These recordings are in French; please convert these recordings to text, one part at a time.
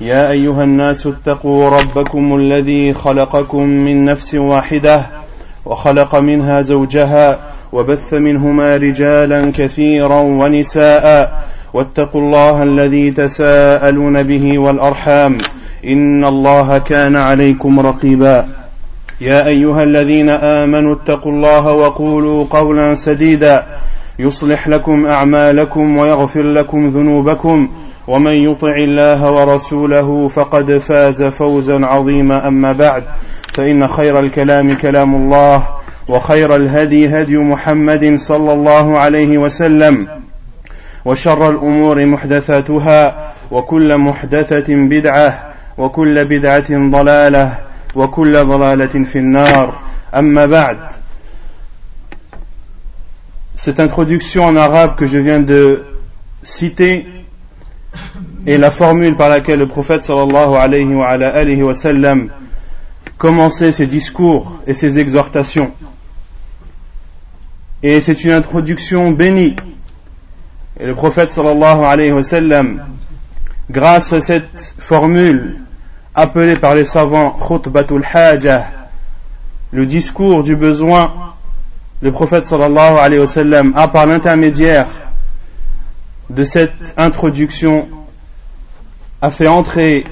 يا أيها الناس اتقوا ربكم الذي خلقكم من نفس واحدة وخلق منها زوجها وبث منهما رجالا كثيرا ونساء واتقوا الله الذي تساءلون به والأرحام إن الله كان عليكم رقيبا. يا أيها الذين آمنوا اتقوا الله وقولوا قولا سديدا. يصلح لكم أعمالكم ويغفر لكم ذنوبكم. ومن يطع الله ورسوله فقد فاز فوزا عظيما. أما بعد فإن خير الكلام كلام الله وخير الهدي هدي محمد صلى الله عليه وسلم وشر الأمور محدثاتها وكل محدثة بدعة وكل بدعة ضلالة وكل ضلالة في النار. أما بعد Cette introduction en arabe que je viens de citer est la formule par laquelle le prophète sallallahu alayhi wa sallam commençait ses discours et ses exhortations. Et c'est une introduction bénie. Et le prophète sallallahu alayhi wa sallam, grâce à cette formule appelée par les savants khutbatul hajah, le discours du besoin, le prophète sallallahu alayhi wa sallam a par l'intermédiaire de cette introduction a fait entrer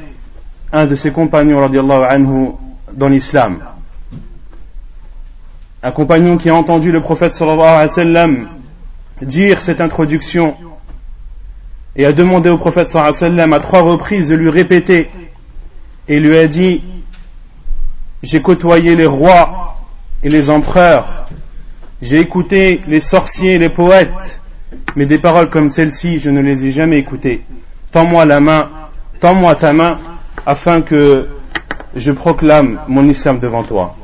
un de ses compagnons dans l'islam. Un compagnon qui a entendu le prophète sallallahu alayhi dire cette introduction et a demandé au prophète sallallahu alayhi à trois reprises de lui répéter et lui a dit j'ai côtoyé les rois et les empereurs j'ai écouté les sorciers et les poètes mais des paroles comme celle-ci je ne les ai jamais écoutées tends-moi la main tends-moi ta main afin que je proclame mon islam devant toi.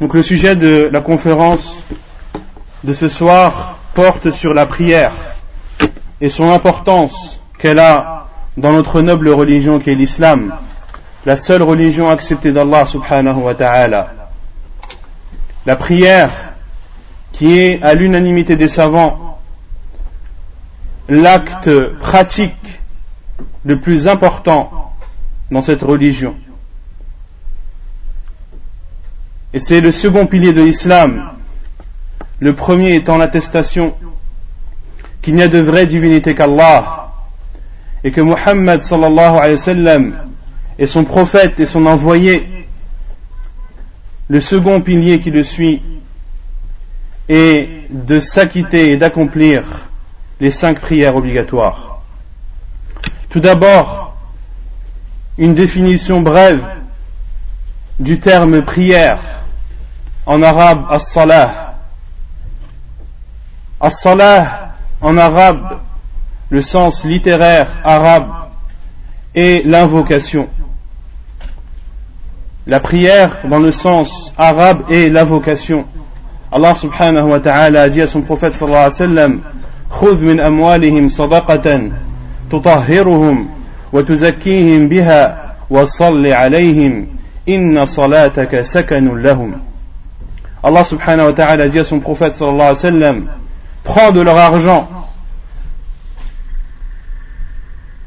Donc le sujet de la conférence de ce soir porte sur la prière et son importance qu'elle a dans notre noble religion qui est l'islam, la seule religion acceptée d'Allah subhanahu wa ta'ala. La prière qui est à l'unanimité des savants l'acte pratique le plus important dans cette religion. Et c'est le second pilier de l'islam, le premier étant l'attestation qu'il n'y a de vraie divinité qu'Allah et que Muhammad sallallahu alayhi est son prophète et son envoyé. Le second pilier qui le suit est de s'acquitter et d'accomplir les cinq prières obligatoires. Tout d'abord, une définition brève du terme prière en arabe as-salah. As-salah en arabe, le sens littéraire arabe est l'invocation. La prière dans le sens arabe est l'invocation. Allah subhanahu wa ta'ala a dit à son prophète sallallahu alayhi wa sallam, خذ من أموالهم صدقة تطهرهم وتزكيهم بها وصل عليهم إن صلاتك سكن لهم Allah subhanahu wa ta'ala dit à son prophète sallallahu alayhi wa sallam prends de leur argent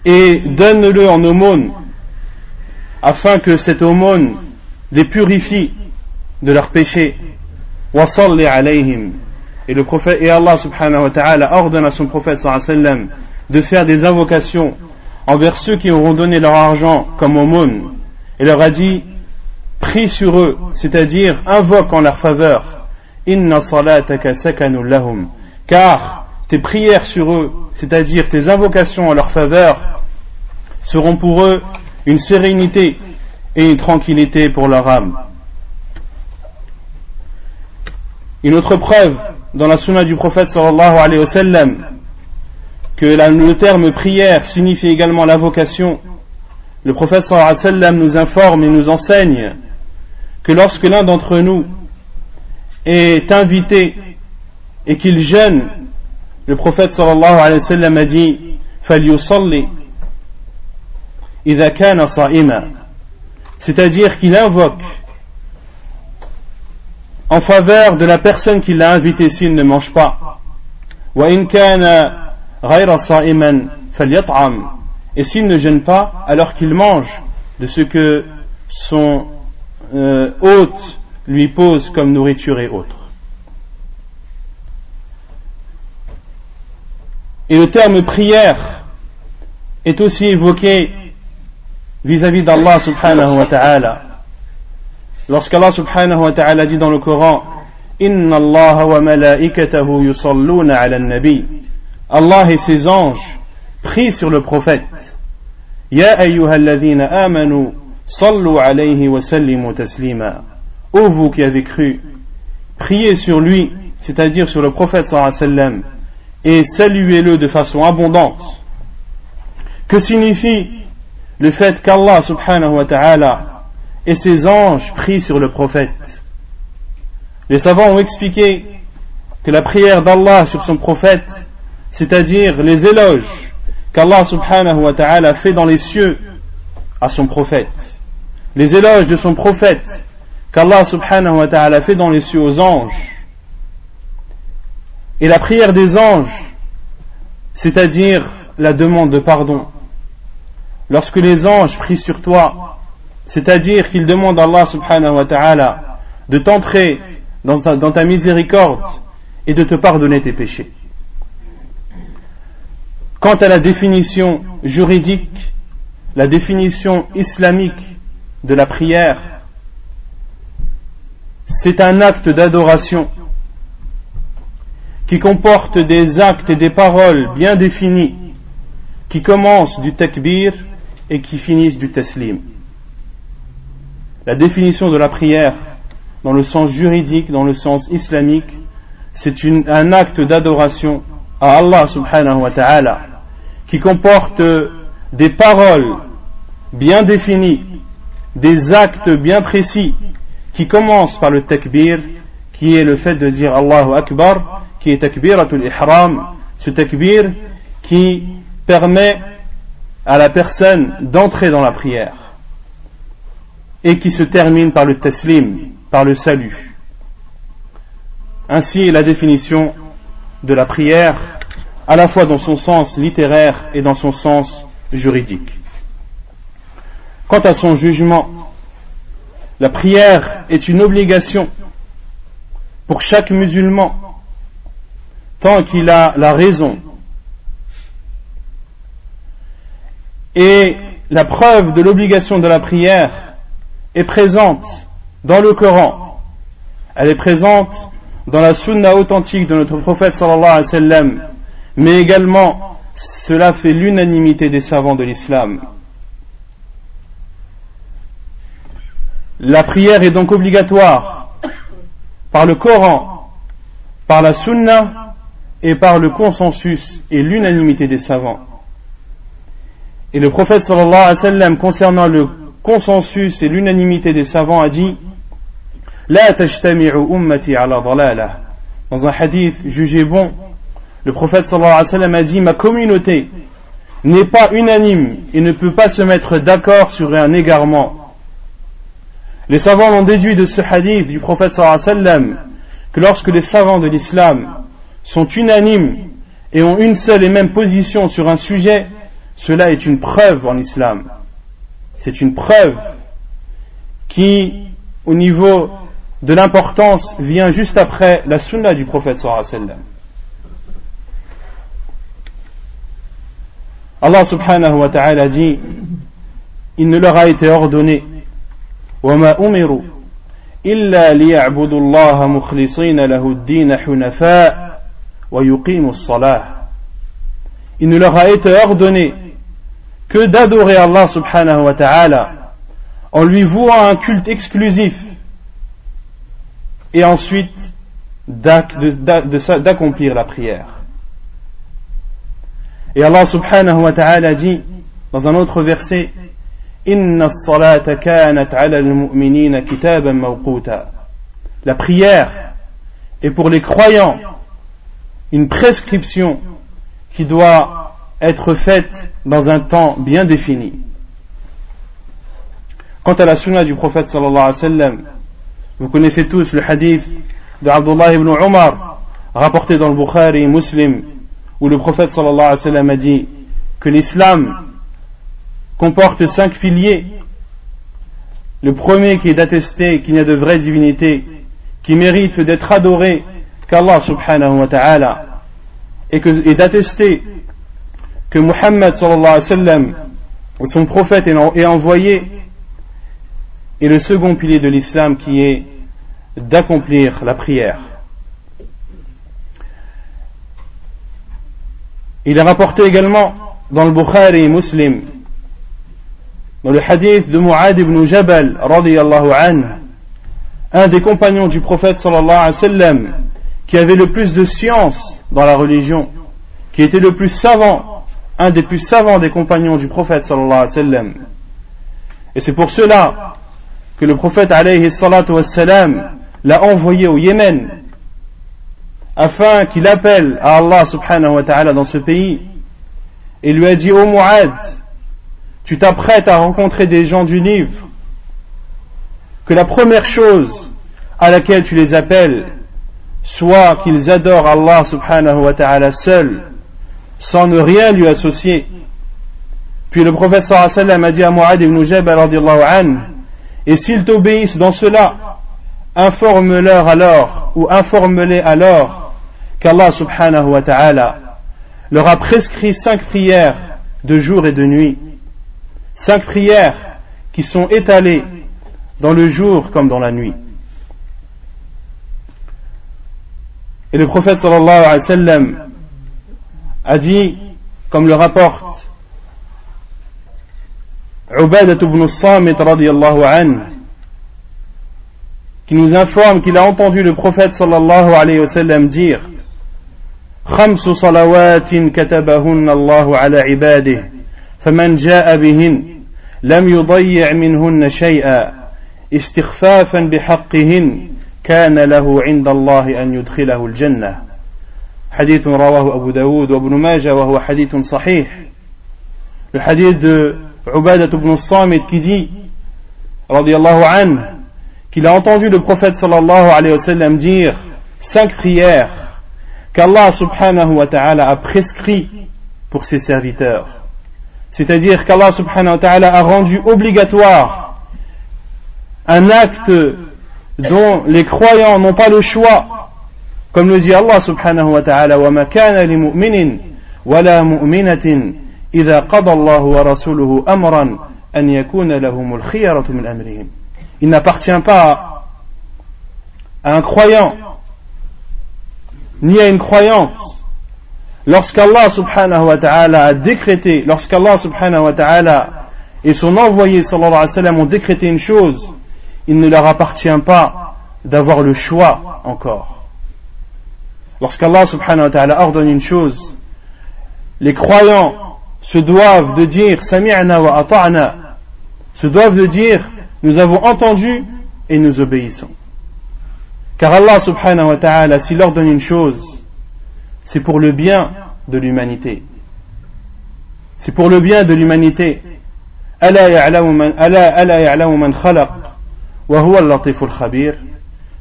et donne-le en aumône afin que cette aumône les purifie de leurs péchés wasalli alayhim et le prophète et Allah subhanahu wa ta'ala ordonne à son prophète sallallahu alayhi wa sallam de faire des invocations envers ceux qui auront donné leur argent comme aumône. Et leur a dit prie sur eux, c'est-à-dire invoque en leur faveur. Inna salataka lahum. Car tes prières sur eux, c'est-à-dire tes invocations en leur faveur seront pour eux une sérénité et une tranquillité pour leur âme. Une autre preuve dans la sunna du prophète sallallahu alayhi wa sallam que le terme prière signifie également la vocation. le prophète sallallahu alayhi wa sallam nous informe et nous enseigne que lorsque l'un d'entre nous est invité et qu'il jeûne, le prophète sallallahu alayhi wa sallam a dit فَلْيُصَلِّ إِذَا كَانَ صَائِمًا c'est-à-dire qu'il invoque en faveur de la personne qui l'a invité s'il ne mange pas. Et s'il ne gêne pas, alors qu'il mange de ce que son euh, hôte lui pose comme nourriture et autres. Et le terme prière est aussi évoqué vis-à-vis d'Allah subhanahu wa ta'ala. Lorsqu'Allah subhanahu wa ta'ala dit dans le Coran, Inna Allah wa malaikatahu yusalluna ala nabi. Allah et ses anges prient sur le prophète. Ya ayyuhalladhina amanu sallu alayhi wa sallimu taslima. Ô vous qui avez cru, priez sur lui, c'est-à-dire sur le prophète sallallahu et saluez-le de façon abondante. Que signifie le fait qu'Allah subhanahu wa ta'ala et ses anges prient sur le prophète? Les savants ont expliqué que la prière d'Allah sur son prophète, c'est-à-dire les éloges qu'Allah subhanahu wa ta'ala fait dans les cieux à son prophète, les éloges de son prophète qu'Allah subhanahu wa ta'ala fait dans les cieux aux anges, et la prière des anges, c'est-à-dire la demande de pardon, lorsque les anges prient sur toi, c'est-à-dire qu'ils demandent à Allah subhanahu wa ta'ala de t'entrer dans, dans ta miséricorde et de te pardonner tes péchés. Quant à la définition juridique, la définition islamique de la prière, c'est un acte d'adoration qui comporte des actes et des paroles bien définis qui commencent du takbir et qui finissent du taslim. La définition de la prière, dans le sens juridique, dans le sens islamique, c'est un acte d'adoration à Allah subhanahu wa ta'ala, qui comporte des paroles bien définies, des actes bien précis, qui commencent par le takbir, qui est le fait de dire Allahu Akbar, qui est takbiratul ihram, ce takbir qui permet à la personne d'entrer dans la prière et qui se termine par le taslim, par le salut. Ainsi est la définition de la prière, à la fois dans son sens littéraire et dans son sens juridique. Quant à son jugement, la prière est une obligation pour chaque musulman tant qu'il a la raison Et la preuve de l'obligation de la prière est présente dans le Coran. Elle est présente dans la sunna authentique de notre prophète sallallahu alayhi wa sallam, mais également cela fait l'unanimité des savants de l'islam. La prière est donc obligatoire par le Coran, par la sunna et par le consensus et l'unanimité des savants. Et le prophète sallallahu alayhi wa sallam, concernant le consensus et l'unanimité des savants, a dit La ummati ala Dans un hadith jugé bon, le prophète sallallahu alayhi wa sallam a dit Ma communauté n'est pas unanime et ne peut pas se mettre d'accord sur un égarement. Les savants ont déduit de ce hadith du prophète sallallahu alayhi wa sallam que lorsque les savants de l'islam sont unanimes et ont une seule et même position sur un sujet, cela est une preuve en islam. C'est une preuve qui, au niveau de l'importance, vient juste après la sunna du prophète sallallahu alayhi wa sallam. Allah subhanahu wa ta'ala dit Il ne leur a été ordonné وما أمروا إلا ليعبدوا الله مخلصين له الدين حنفاء ويقيموا الصلاة Il ne leur a été ordonné que d'adorer Allah subhanahu wa ta'ala en lui vouant un culte exclusif et ensuite d'accomplir la prière. Et Allah subhanahu wa ta'ala dit dans un autre verset La prière est pour les croyants une prescription qui doit être faite dans un temps bien défini. Quant à la sunna du prophète sallallahu alayhi wa sallam, vous connaissez tous le hadith de Abdullah ibn Umar, rapporté dans le Bukhari Muslim, où le prophète sallallahu alayhi sallam a dit que l'islam comporte cinq piliers. Le premier qui est d'attester qu'il n'y a de vraies divinités qui méritent d'être adorées qu'Allah subhanahu wa ta'ala et, et d'attester que Muhammad son prophète est envoyé et le second pilier de l'islam qui est d'accomplir la prière. Il est rapporté également dans le Bukhari Muslim dans le hadith de Mu'ad ibn Jabal, radiyallahu anhu, un des compagnons du prophète sallallahu alayhi wa sallam, qui avait le plus de science dans la religion, qui était le plus savant, un des plus savants des compagnons du prophète sallallahu alayhi wa sallam. Et c'est pour cela que le prophète alayhi salatu wa l'a envoyé au Yémen afin qu'il appelle à Allah subhanahu wa ta'ala dans ce pays et lui a dit, ô Mu'ad, tu t'apprêtes à rencontrer des gens du livre, que la première chose à laquelle tu les appelles soit qu'ils adorent Allah subhanahu wa ta'ala seul, sans ne rien lui associer. Puis le prophète sallallahu a dit à Mu'ad ibn Jabal an, et s'ils t'obéissent dans cela, informe-leur alors, ou informe-les alors, qu'Allah subhanahu wa ta'ala leur a prescrit cinq prières de jour et de nuit Cinq prières qui sont étalées dans le jour comme dans la nuit. Et le prophète sallallahu alayhi wa a dit, comme le rapporte Ubadat ibn Samit radiallahu anhu, qui nous informe qu'il a entendu le prophète sallallahu alayhi wa dire خمس صلوات كتبهن الله على عباده فمن جاء بهن لم يضيع منهن شيئا استخفافا بحقهن كان له عند الله أن يدخله الجنة. حديث رواه أبو داود وابن ماجه وهو حديث صحيح. le hadith de Ubadat ibn dit radiallahu anhu qu'il a entendu le prophète sallallahu alayhi wa sallam dire cinq prières. qu'Allah subhanahu wa ta'ala a prescrit pour ses serviteurs. C'est-à-dire qu'Allah subhanahu wa ta'ala a rendu obligatoire un acte dont les croyants n'ont pas le choix. Comme le dit Allah subhanahu wa ta'ala, wa makana li mu'minin wa la mu'minatin idha qada Allah wa rasuluhu amran an yakuna lahumul khiyaratu amrihim. Il n'appartient pas à un croyant ni à une croyante, lorsqu'Allah subhanahu wa ta'ala a décrété, lorsqu'Allah subhanahu wa ta'ala et son envoyé sallallahu alayhi wa sallam ont décrété une chose, il ne leur appartient pas d'avoir le choix encore. Lorsqu'Allah subhanahu wa ta'ala ordonne une chose, les croyants se doivent de dire sami'na wa ata'na, se doivent de dire nous avons entendu et nous obéissons. Car Allah subhanahu wa ta'ala, s'il ordonne une chose, c'est pour le bien de l'humanité. C'est pour le bien de l'humanité.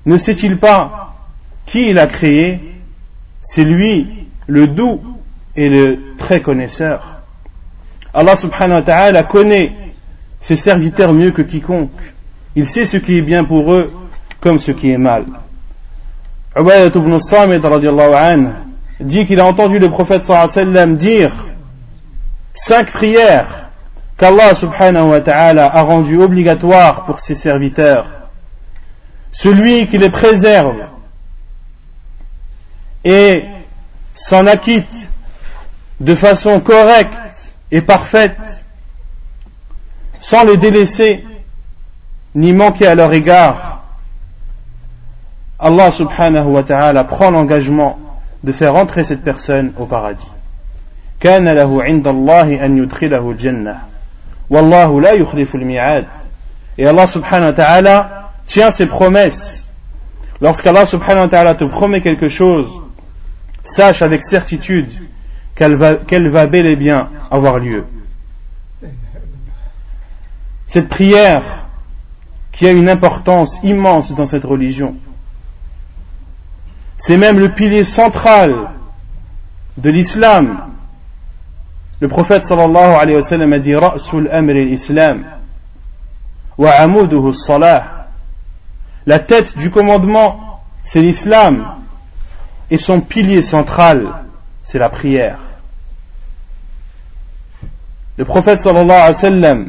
Ne sait-il pas qui il a créé? C'est lui, le doux et le très connaisseur. Allah subhanahu wa ta'ala connaît ses serviteurs mieux que quiconque. Il sait ce qui est bien pour eux comme ce qui est mal. Ubaydat ibn Samit anhu dit qu'il a entendu le prophète sallam dire cinq prières qu'Allah subhanahu wa ta'ala a rendues obligatoires pour ses serviteurs. Celui qui les préserve et s'en acquitte de façon correcte et parfaite, sans les délaisser ni manquer à leur égard, Allah subhanahu wa ta'ala prend l'engagement de faire entrer cette personne au paradis. كان له عند الله أن يدخله الجنة Wallahu la yukhliful mi'ad. Et Allah subhanahu wa ta'ala tient ses promesses. Lorsqu'Allah subhanahu wa ta'ala te promet quelque chose, sache avec certitude qu'elle va, qu'elle va bel et bien avoir lieu. Cette prière qui a une importance immense dans cette religion, c'est même le pilier central de l'islam. Le prophète sallallahu alayhi wa sallam a dit Ra'sul amri l'islam wa amuduhu salah. La tête du commandement, c'est l'islam et son pilier central, c'est la prière. Le prophète sallallahu alayhi wa sallam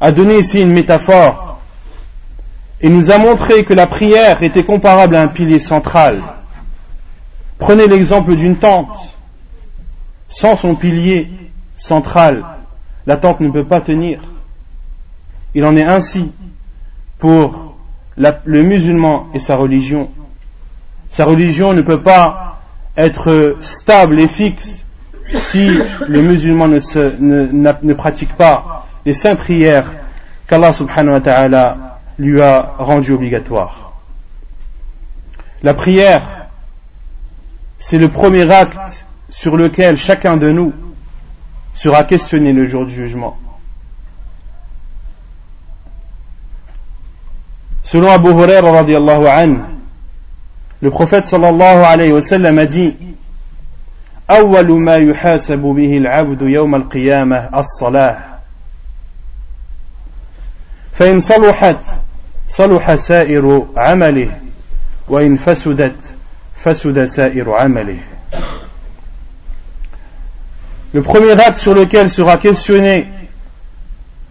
a donné ici une métaphore et nous a montré que la prière était comparable à un pilier central. Prenez l'exemple d'une tente. Sans son pilier central, la tente ne peut pas tenir. Il en est ainsi pour le musulman et sa religion. Sa religion ne peut pas être stable et fixe si le musulman ne, pratique pas les saintes prières qu'Allah subhanahu wa ta'ala lui a rendues obligatoires. La prière, c'est le premier acte sur lequel chacun de nous sera questionné le jour du jugement. Selon Abu Huraira radiallahu anhu, le prophète sallallahu alayhi wa sallam a dit أول ما يحاسب به العبد يوم القيامة الصلاة فإن صلحت صلح سائر عمله وإن فسدت فسد سائر عمله Le premier acte sur lequel sera questionné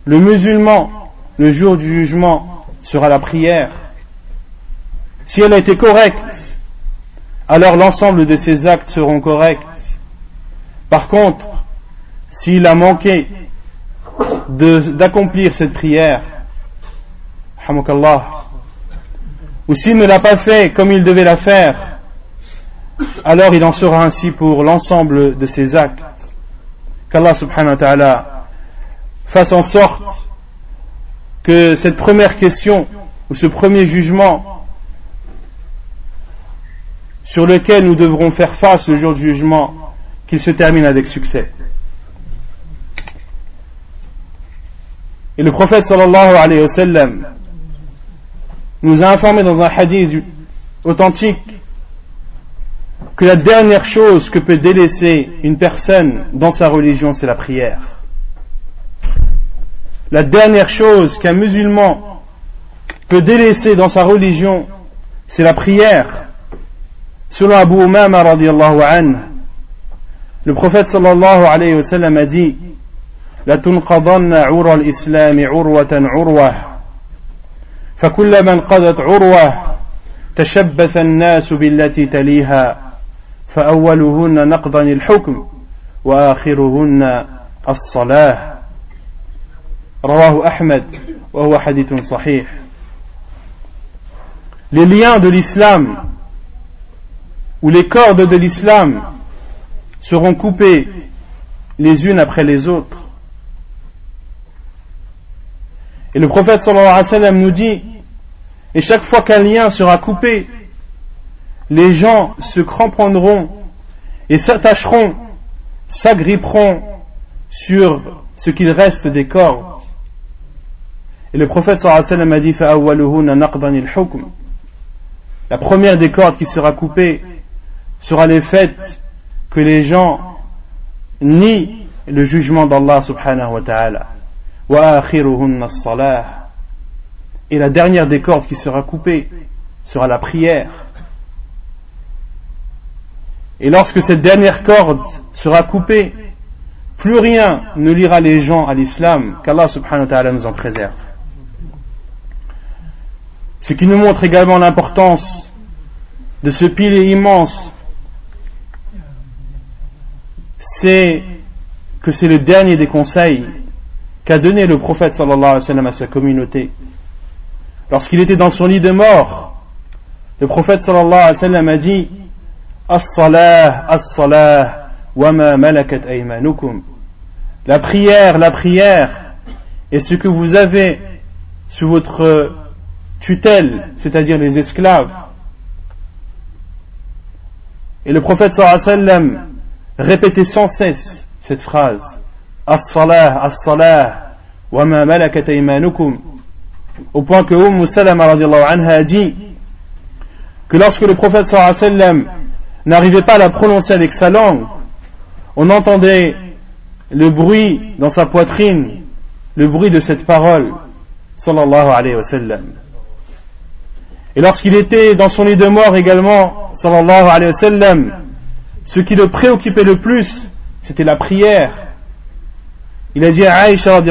le musulman le jour du jugement sera la prière. Si elle a été correcte, alors l'ensemble de ses actes seront corrects. Par contre, s'il a manqué d'accomplir cette prière, ou s'il ne l'a pas fait comme il devait la faire, alors il en sera ainsi pour l'ensemble de ses actes. Qu'Allah subhanahu wa ta'ala fasse en sorte que cette première question ou ce premier jugement sur lequel nous devrons faire face le jour du jugement, qu'il se termine avec succès. Et le prophète sallallahu alayhi wa sallam nous a informé dans un hadith authentique que la dernière chose que peut délaisser une personne dans sa religion, c'est la prière. La dernière chose qu'un musulman peut délaisser dans sa religion, c'est la prière. Selon Abu Umama le prophète sallallahu alayhi wa sallam a dit, La tunqadanna al-islam urwatan urwah فكلما انقضت عروة تشبث الناس بالتي تليها فأولهن نقضا الحكم وآخرهن الصلاة رواه أحمد وهو حديث صحيح Les liens de l'islam ou les cordes de l'islam seront coupées les unes après les autres. Et le prophète sallallahu alayhi wa sallam nous dit, et chaque fois qu'un lien sera coupé, les gens se cramponneront et s'attacheront, s'agripperont sur ce qu'il reste des cordes. Et le prophète sallallahu a dit, la première des cordes qui sera coupée sera le fait que les gens nient le jugement d'Allah subhanahu wa ta'ala. Et la dernière des cordes qui sera coupée sera la prière. Et lorsque cette dernière corde sera coupée, plus rien ne lira les gens à l'islam, qu'Allah subhanahu wa ta'ala nous en préserve. Ce qui nous montre également l'importance de ce pilier immense, c'est que c'est le dernier des conseils qu'a donné le prophète à sa communauté. Lorsqu'il était dans son lit de mort, le prophète sallallahu alayhi wa sallam a dit As-salah, as-salah, wa ma malakat aymanukum. La prière, la prière, et ce que vous avez sous votre tutelle, c'est-à-dire les esclaves. Et le prophète sallam répétait sans cesse cette phrase As-salah, as-salah, wa ma malakat au point que Umm Salama anha a dit que lorsque le prophète sallam n'arrivait pas à la prononcer avec sa langue, on entendait le bruit dans sa poitrine, le bruit de cette parole, sallallahu alayhi wa sallam. Et lorsqu'il était dans son lit de mort également, sallallahu alayhi wa sallam, ce qui le préoccupait le plus, c'était la prière. Il a dit à Aïcha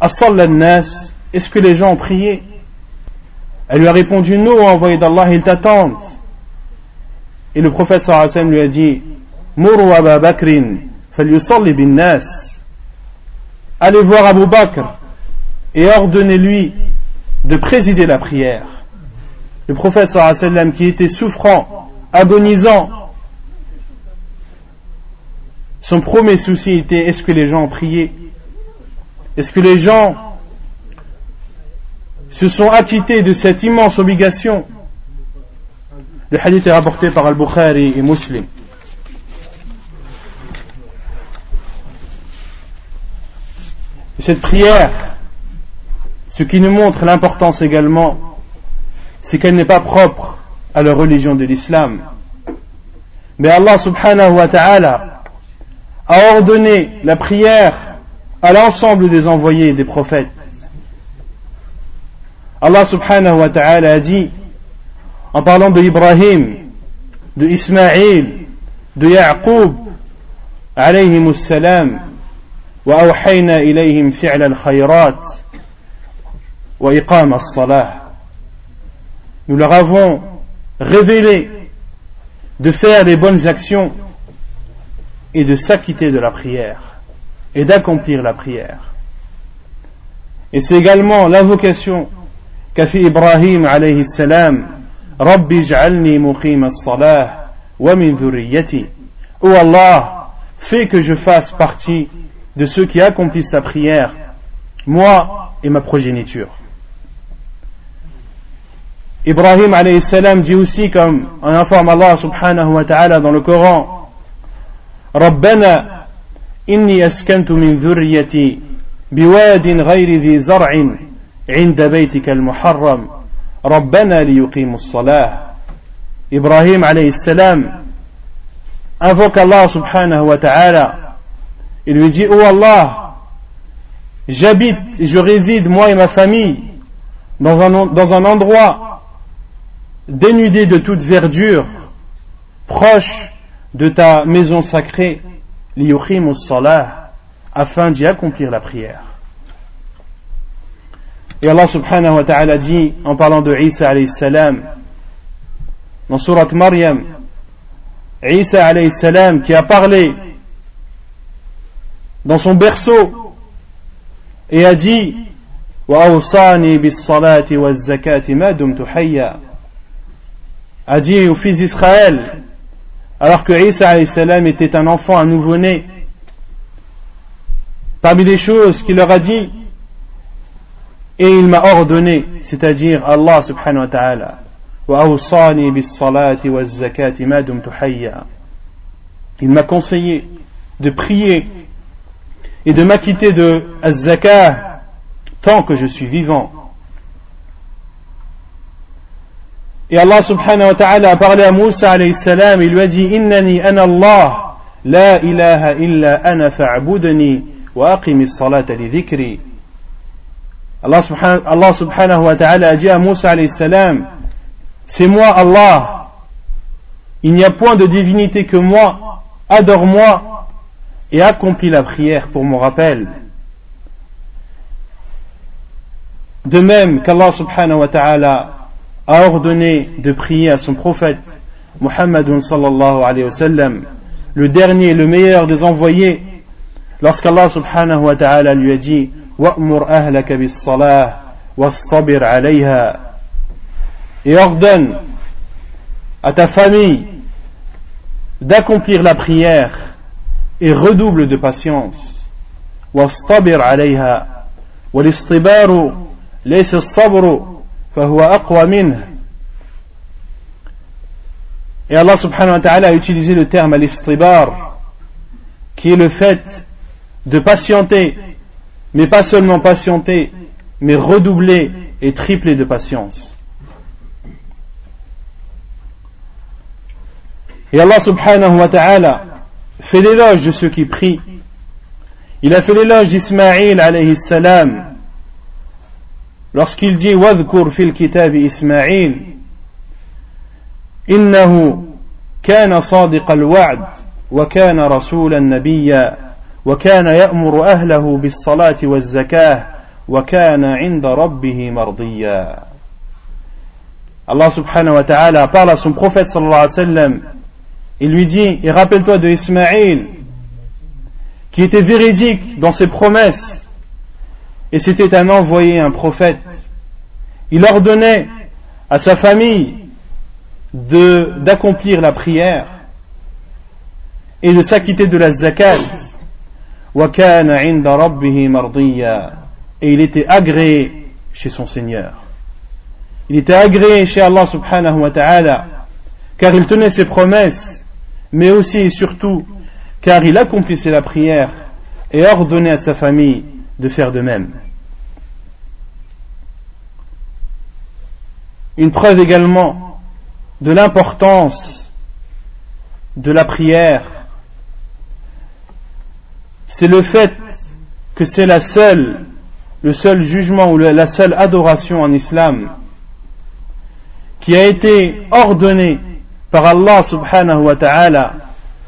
est-ce que les gens ont prié? Elle lui a répondu non, envoyé d'Allah, ils t'attendent. Et le prophète sallallahu lui a dit, Muru Abu Bakrin, bin nas. Allez voir Abu Bakr et ordonnez-lui de présider la prière. Le prophète sallam qui était souffrant, agonisant, son premier souci était est-ce que les gens ont prié? Est-ce que les gens se sont acquittés de cette immense obligation Le hadith est rapporté par Al-Bukhari et Muslim. cette prière, ce qui nous montre l'importance également, c'est qu'elle n'est pas propre à la religion de l'islam. Mais Allah subhanahu wa ta'ala a ordonné la prière à l'ensemble des envoyés et des prophètes. Allah subhanahu wa ta'ala a dit, en parlant de Ibrahim, de Ismaïl, de Yaqub, salam, wa awhayna ilayhim al-khayrat, wa salah, Nous leur avons révélé de faire les bonnes actions et de s'acquitter de la prière et d'accomplir la prière. Et c'est également l'invocation qu'a fait Ibrahim alayhi salam Rabbi j'alni muqim as-salah wa min dhurriyyati. Allah, fais que je fasse partie de ceux qui accomplissent la prière, moi et ma progéniture. Ibrahim alayhi salam dit aussi comme en informe Allah subhanahu wa ta'ala dans le Coran Rabbana إني أسكنت من ذريتي بواد غير ذي زرع عند بيتك المحرم ربنا ليقيموا الصلاة Ibrahim alayhi salam invoque Allah subhanahu wa ta'ala Il lui dit, oh Allah, j'habite je réside, moi et ma famille, dans un, dans un endroit dénudé de toute verdure, proche de ta maison sacrée, salah, afin d'y accomplir la prière. Et Allah subhanahu wa ta'ala dit, en parlant de Isa alayhi salam, dans surat Maryam, Isa alayhi salam qui a parlé dans son berceau et a dit a dit au fils d'Israël alors que Isa était un enfant, un nouveau-né parmi les choses qu'il leur a dit et il m'a ordonné c'est-à-dire Allah subhanahu wa ta'ala il m'a conseillé de prier et de m'acquitter de az-zakah tant que je suis vivant. Et Allah subhanahu wa ta'ala a parlé à Moussa alayhi salam, il lui a dit Innani ana Allah, la ilaha illa ana fa'budni wa aqimi salata li. Allah subhanahu, wa ta'ala a dit à Moussa alayhi salam C'est moi Allah, il n'y a point de divinité que moi, adore-moi et accomplit la prière pour mon rappel. De même qu'Allah subhanahu wa ta'ala a ordonné de prier à son prophète Muhammad sallallahu alayhi wa sallam, le dernier, le meilleur des envoyés, lorsqu'Allah subhanahu wa ta'ala lui a dit Wa'mur ahlaka bis salah wastabir alayha et ordonne à ta famille d'accomplir la prière et redouble de patience واصطبر عليها والاصطبار ليس الصبر فهو أقوى منه Et Allah subhanahu wa ta'ala a utilisé le terme al-istibar, qui est le fait de patienter, mais pas seulement patienter, mais redoubler et tripler de patience. Et Allah subhanahu wa ta'ala fait l'éloge de ceux qui prient. Il a fait l'éloge d'Ismaïl alayhi salam lorsqu'il dit Wadhkur fil kitab Ismaïl إنه كان صادق الوعد وكان رسولا نبيا وكان يأمر أهله بالصلاة والزكاة وكان عند ربه مرضيا Allah subhanahu wa ta'ala parle à son prophète sallallahu alayhi wa sallam il lui dit et rappelle-toi de Ismaïl qui était véridique dans ses promesses et c'était un envoyé un prophète il ordonnait à sa famille d'accomplir la prière et de s'acquitter de la zakat. Et il était agréé chez son Seigneur. Il était agréé chez Allah subhanahu wa ta'ala car il tenait ses promesses, mais aussi et surtout car il accomplissait la prière et ordonnait à sa famille de faire de même. Une preuve également de l'importance de la prière, c'est le fait que c'est la seule, le seul jugement ou la seule adoration en islam qui a été ordonnée par Allah subhanahu wa ta'ala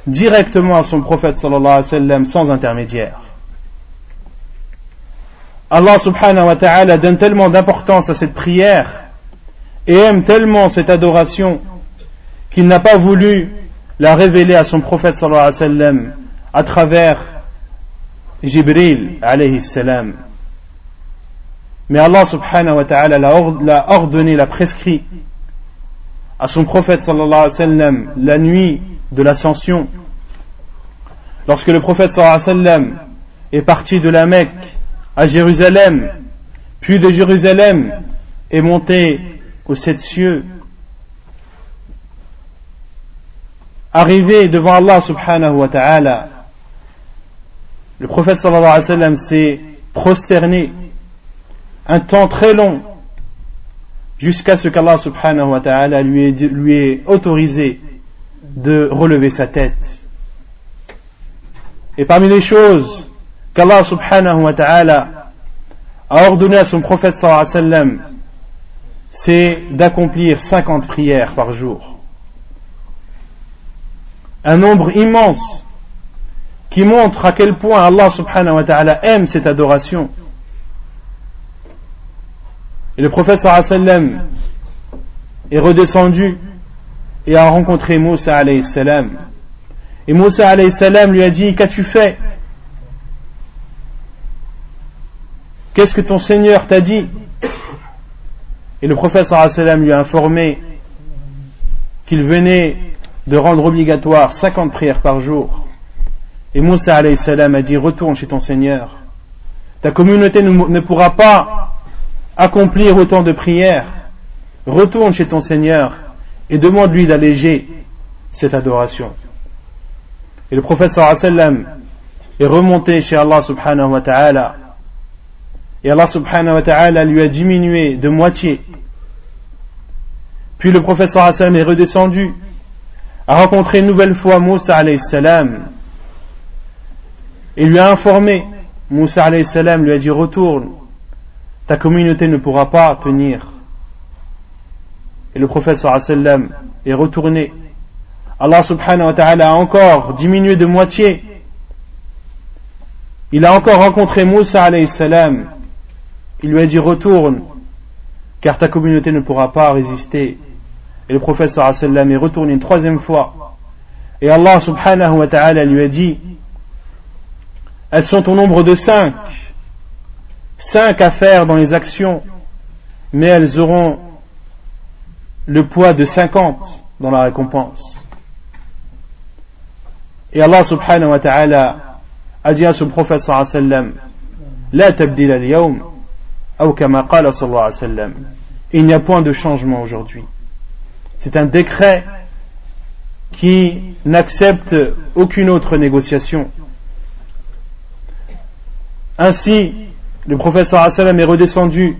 directement à son prophète sallallahu alayhi sallam sans intermédiaire. Allah subhanahu wa ta'ala donne tellement d'importance à cette prière et aime tellement cette adoration qu'il n'a pas voulu la révéler à son prophète sallallahu alayhi wa sallam à travers Jibril alayhi salam. Mais Allah subhanahu wa ta'ala l'a ordonné, l'a prescrit à son prophète sallallahu alayhi wa sallam la nuit de l'ascension. Lorsque le prophète sallallahu alayhi wa sallam est parti de la Mecque à Jérusalem, puis de Jérusalem est monté aux sept cieux, arrivé devant Allah subhanahu wa ta'ala, le prophète sallallahu alayhi wa sallam s'est prosterné un temps très long jusqu'à ce qu'Allah subhanahu wa ta'ala lui lui ait autorisé de relever sa tête. Et parmi les choses qu'Allah subhanahu wa ta'ala a ordonné à son prophète sallallahu c'est d'accomplir 50 prières par jour. Un nombre immense qui montre à quel point Allah subhanahu wa ta'ala aime cette adoration. Et le prophète sallam est redescendu et a rencontré Moussa alayhi. Et Moussa alayhi lui a dit, qu'as-tu fait? Qu'est-ce que ton Seigneur t'a dit? Et le prophète sallam lui a informé qu'il venait de rendre obligatoire 50 prières par jour. Et Moussa a dit retourne chez ton Seigneur. Ta communauté ne pourra pas accomplir autant de prières. Retourne chez ton Seigneur et demande-lui d'alléger cette adoration. Et le prophète sallam est remonté chez Allah subhanahu wa ta'ala et Allah subhanahu wa ta'ala lui a diminué de moitié. Puis le professeur Hassan est redescendu, a rencontré une nouvelle fois Moussa alayhi salam et lui a informé. Moussa alayhi salam lui a dit retourne, ta communauté ne pourra pas tenir. Et le professeur sallam est retourné. Allah subhanahu wa ta'ala a encore diminué de moitié. Il a encore rencontré Moussa alayhi salam il lui a dit retourne, car ta communauté ne pourra pas résister. Et le prophète sallam est retourné une troisième fois. Et Allah subhanahu wa ta'ala lui a dit, elles sont au nombre de cinq. Cinq à faire dans les actions, mais elles auront le poids de cinquante dans la récompense. Et Allah subhanahu wa ta'ala a dit à ce prophète sallallahu sallam La Il n'y a point de changement aujourd'hui. C'est un décret qui n'accepte aucune autre négociation. Ainsi, le prophète sallam est redescendu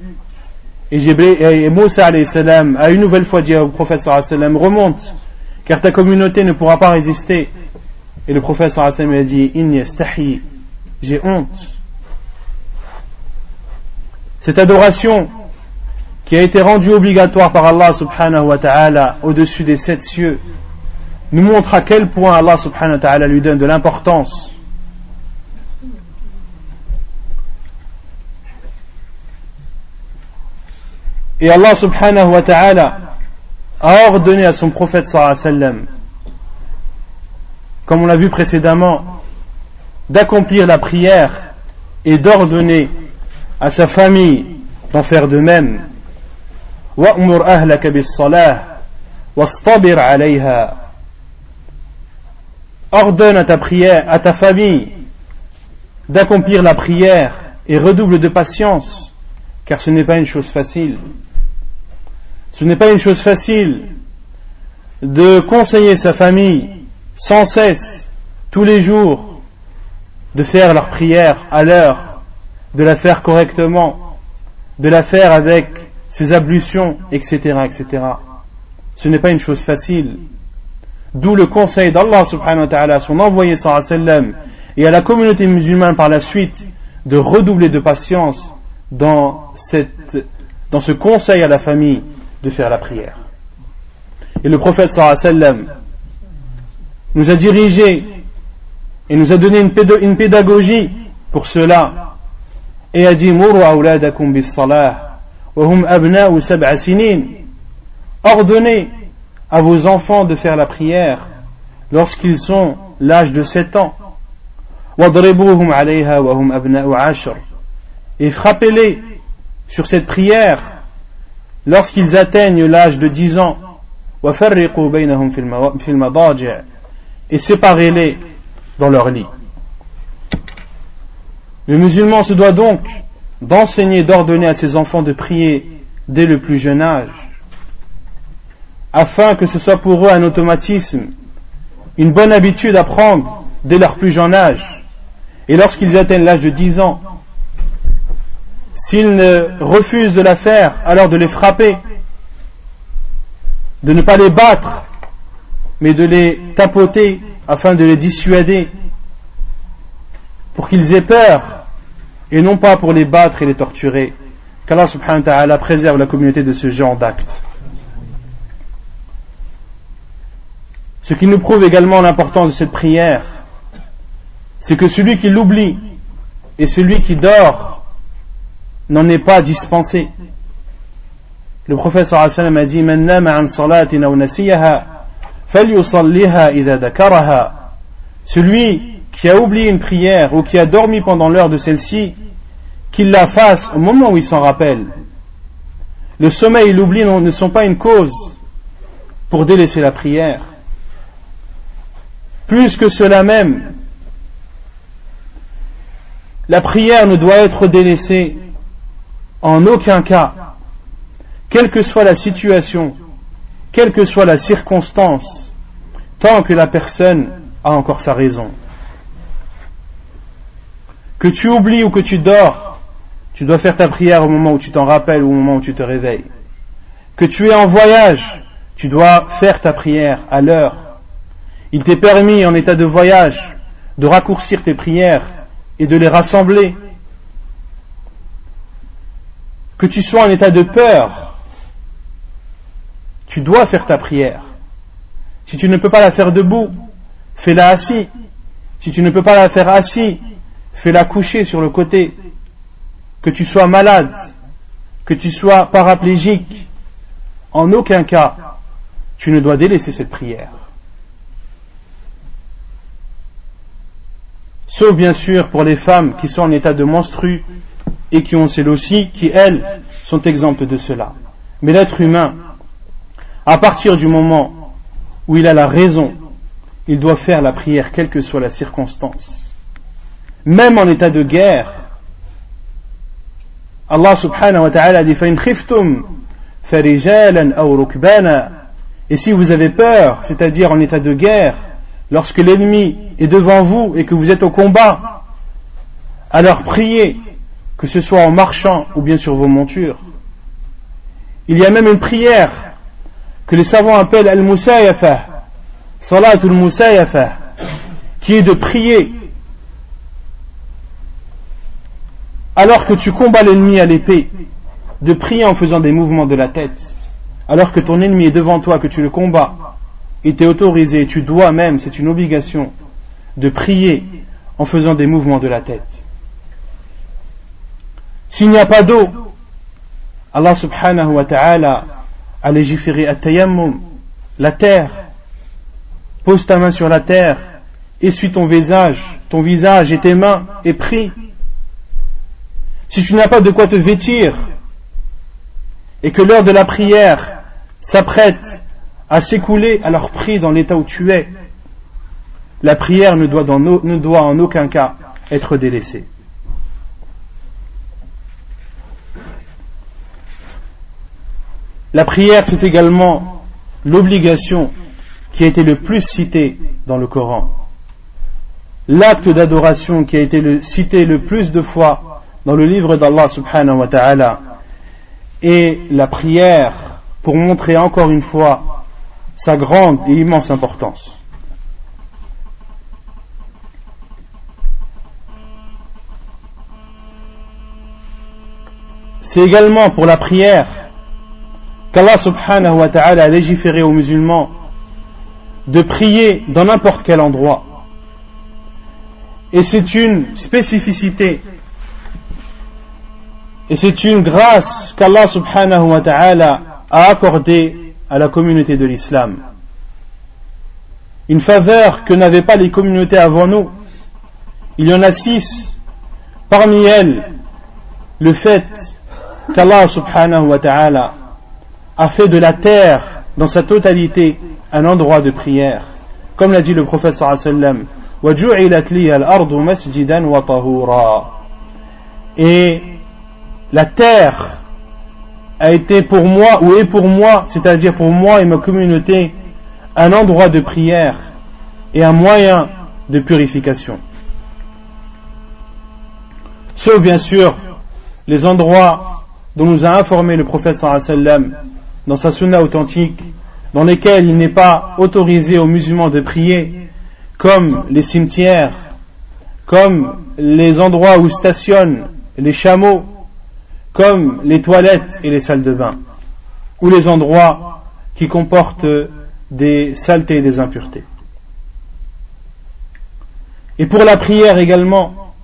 et, et Moussa salam a une nouvelle fois dit au prophète sallam remonte car ta communauté ne pourra pas résister. Et le prophète sallam a dit j'ai honte. Cette adoration qui a été rendue obligatoire par Allah subhanahu wa ta'ala au-dessus des sept cieux nous montre à quel point Allah subhanahu wa ta'ala lui donne de l'importance. Et Allah subhanahu wa ta'ala a ordonné à son prophète sallallahu alayhi wa sallam, comme on l'a vu précédemment, d'accomplir la prière et d'ordonner à sa famille d'en faire de même. Ordonne à ta prière, à ta famille d'accomplir la prière et redouble de patience, car ce n'est pas une chose facile. Ce n'est pas une chose facile de conseiller sa famille sans cesse, tous les jours, de faire leur prière à l'heure, de la faire correctement, de la faire avec ses ablutions, etc., etc. Ce n'est pas une chose facile. D'où le conseil d'Allah subhanahu wa ta'ala son envoyé sallam et à la communauté musulmane par la suite de redoubler de patience dans, ce conseil à la famille de faire la prière. Et le prophète sallam nous a dirigé et nous a donné une pédagogie pour cela et a dit ordonnez à vos enfants de faire la prière lorsqu'ils sont l'âge de 7 ans. et frappez-les sur cette prière lorsqu'ils atteignent l'âge de 10 ans. et séparez-les dans leur lit le musulman se doit donc d'enseigner, d'ordonner à ses enfants de prier dès le plus jeune âge, afin que ce soit pour eux un automatisme, une bonne habitude à prendre dès leur plus jeune âge. Et lorsqu'ils atteignent l'âge de 10 ans, s'ils ne refusent de la faire, alors de les frapper, de ne pas les battre, mais de les tapoter afin de les dissuader, pour qu'ils aient peur et non pas pour les battre et les torturer. Qu'Allah subhanahu wa ta'ala préserve la communauté de ce genre d'actes. Ce qui nous prouve également l'importance de cette prière, c'est que celui qui l'oublie et celui qui dort n'en est pas dispensé. Le prophète sallallahu a dit an. Celui qui a oublié une prière ou qui a dormi pendant l'heure de celle-ci, qu'il la fasse au moment où il s'en rappelle. Le sommeil et l'oubli ne sont pas une cause pour délaisser la prière. Plus que cela même, la prière ne doit être délaissée en aucun cas, quelle que soit la situation, quelle que soit la circonstance, tant que la personne a encore sa raison que tu oublies ou que tu dors, tu dois faire ta prière au moment où tu t'en rappelles ou au moment où tu te réveilles. Que tu es en voyage, tu dois faire ta prière à l'heure. Il t'est permis en état de voyage de raccourcir tes prières et de les rassembler. Que tu sois en état de peur, tu dois faire ta prière. Si tu ne peux pas la faire debout, fais-la assis. Si tu ne peux pas la faire assis, fais-la coucher sur le côté, que tu sois malade, que tu sois paraplégique, en aucun cas, tu ne dois délaisser cette prière. Sauf bien sûr pour les femmes qui sont en état de menstru et qui ont aussi, qui elles sont exemptes de cela. Mais l'être humain, à partir du moment où il a la raison, il doit faire la prière quelle que soit la circonstance. Même en état de guerre. Allah subhanahu wa ta'ala dit Et si vous avez peur, c'est-à-dire en état de guerre, lorsque l'ennemi est devant vous et que vous êtes au combat, alors priez, que ce soit en marchant ou bien sur vos montures. Il y a même une prière que les savants appellent al-musayafa, salatul qui est de prier alors que tu combats l'ennemi à l'épée, de prier en faisant des mouvements de la tête, alors que ton ennemi est devant toi, que tu le combats, il t'est autorisé, tu dois même, c'est une obligation, de prier en faisant des mouvements de la tête. S'il n'y a pas d'eau, Allah subhanahu wa ta'ala a légiféré à tayammum, la terre. Pose ta main sur la terre, essuie ton visage, ton visage et tes mains et prie. Si tu n'as pas de quoi te vêtir et que l'heure de la prière s'apprête à s'écouler, alors prie dans l'état où tu es. La prière ne doit, ne doit en aucun cas être délaissée. La prière, c'est également l'obligation qui a été le plus citée dans le Coran. L'acte d'adoration qui a été cité le plus de fois dans le livre d'Allah subhanahu wa ta'ala est la prière pour montrer encore une fois sa grande et immense importance. C'est également pour la prière qu'Allah subhanahu wa ta'ala a légiféré aux musulmans de prier dans n'importe quel endroit. Et c'est une spécificité et c'est une grâce qu'Allah subhanahu wa ta'ala a accordée à la communauté de l'islam. Une faveur que n'avaient pas les communautés avant nous. Il y en a six. Parmi elles, le fait qu'Allah subhanahu wa ta'ala a fait de la terre dans sa totalité un endroit de prière. Comme l'a dit le prophète sallam, et la terre a été pour moi ou est pour moi, c'est-à-dire pour moi et ma communauté, un endroit de prière et un moyen de purification. Sauf bien sûr les endroits dont nous a informé le prophète sallam dans sa sunna authentique, dans lesquels il n'est pas autorisé aux musulmans de prier, comme les cimetières, comme les endroits où stationnent les chameaux, comme les toilettes et les salles de bain, ou les endroits qui comportent des saletés et des impuretés. Et pour la prière également,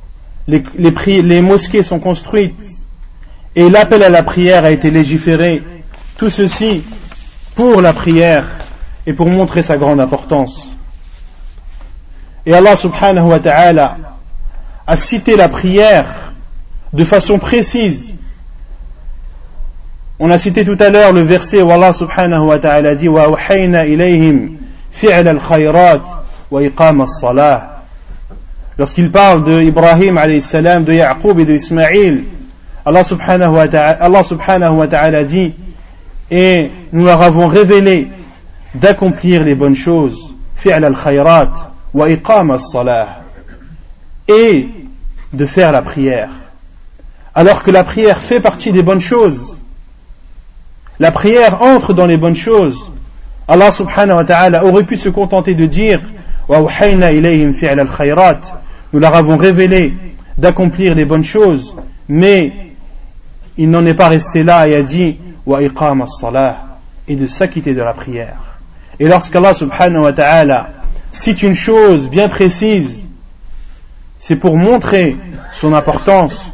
les, les mosquées sont construites et l'appel à la prière a été légiféré tout ceci pour la prière et pour montrer sa grande importance. Et Allah subhanahu wa ta'ala a cité la prière de façon précise. On a cité tout à l'heure le verset où Allah subhanahu wa ta'ala dit wa ilayhim fi'l al-khayrat wa iqam as-salah. Lorsqu'il parle de Ibrahim alayhi salam, de Yaqub et de Allah subhanahu wa ta'ala, dit et nous leur avons révélé d'accomplir les bonnes choses, fi'l al-khayrat wa iqam et de faire la prière. Alors que la prière fait partie des bonnes choses. La prière entre dans les bonnes choses. Allah subhanahu wa ta'ala aurait pu se contenter de dire nous leur avons révélé d'accomplir les bonnes choses, mais il n'en est pas resté là et a dit et de s'acquitter de la prière. Et lorsqu'Allah subhanahu wa ta'ala cite une chose bien précise, c'est pour montrer son importance.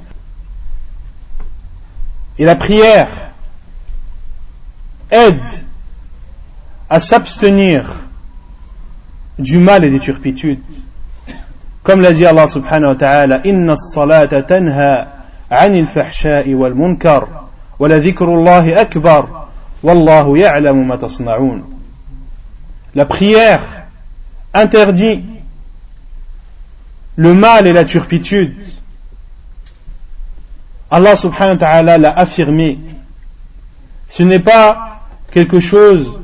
Et la prière aide à s'abstenir du mal et des turpitudes. Comme l'a dit Allah subhanahu wa ta'ala, Inna salata tanha anil fahsha'i wal munkar. La prière interdit le mal et la turpitude, Allah subhanahu wa ta'ala l'a affirmé. Ce n'est pas quelque chose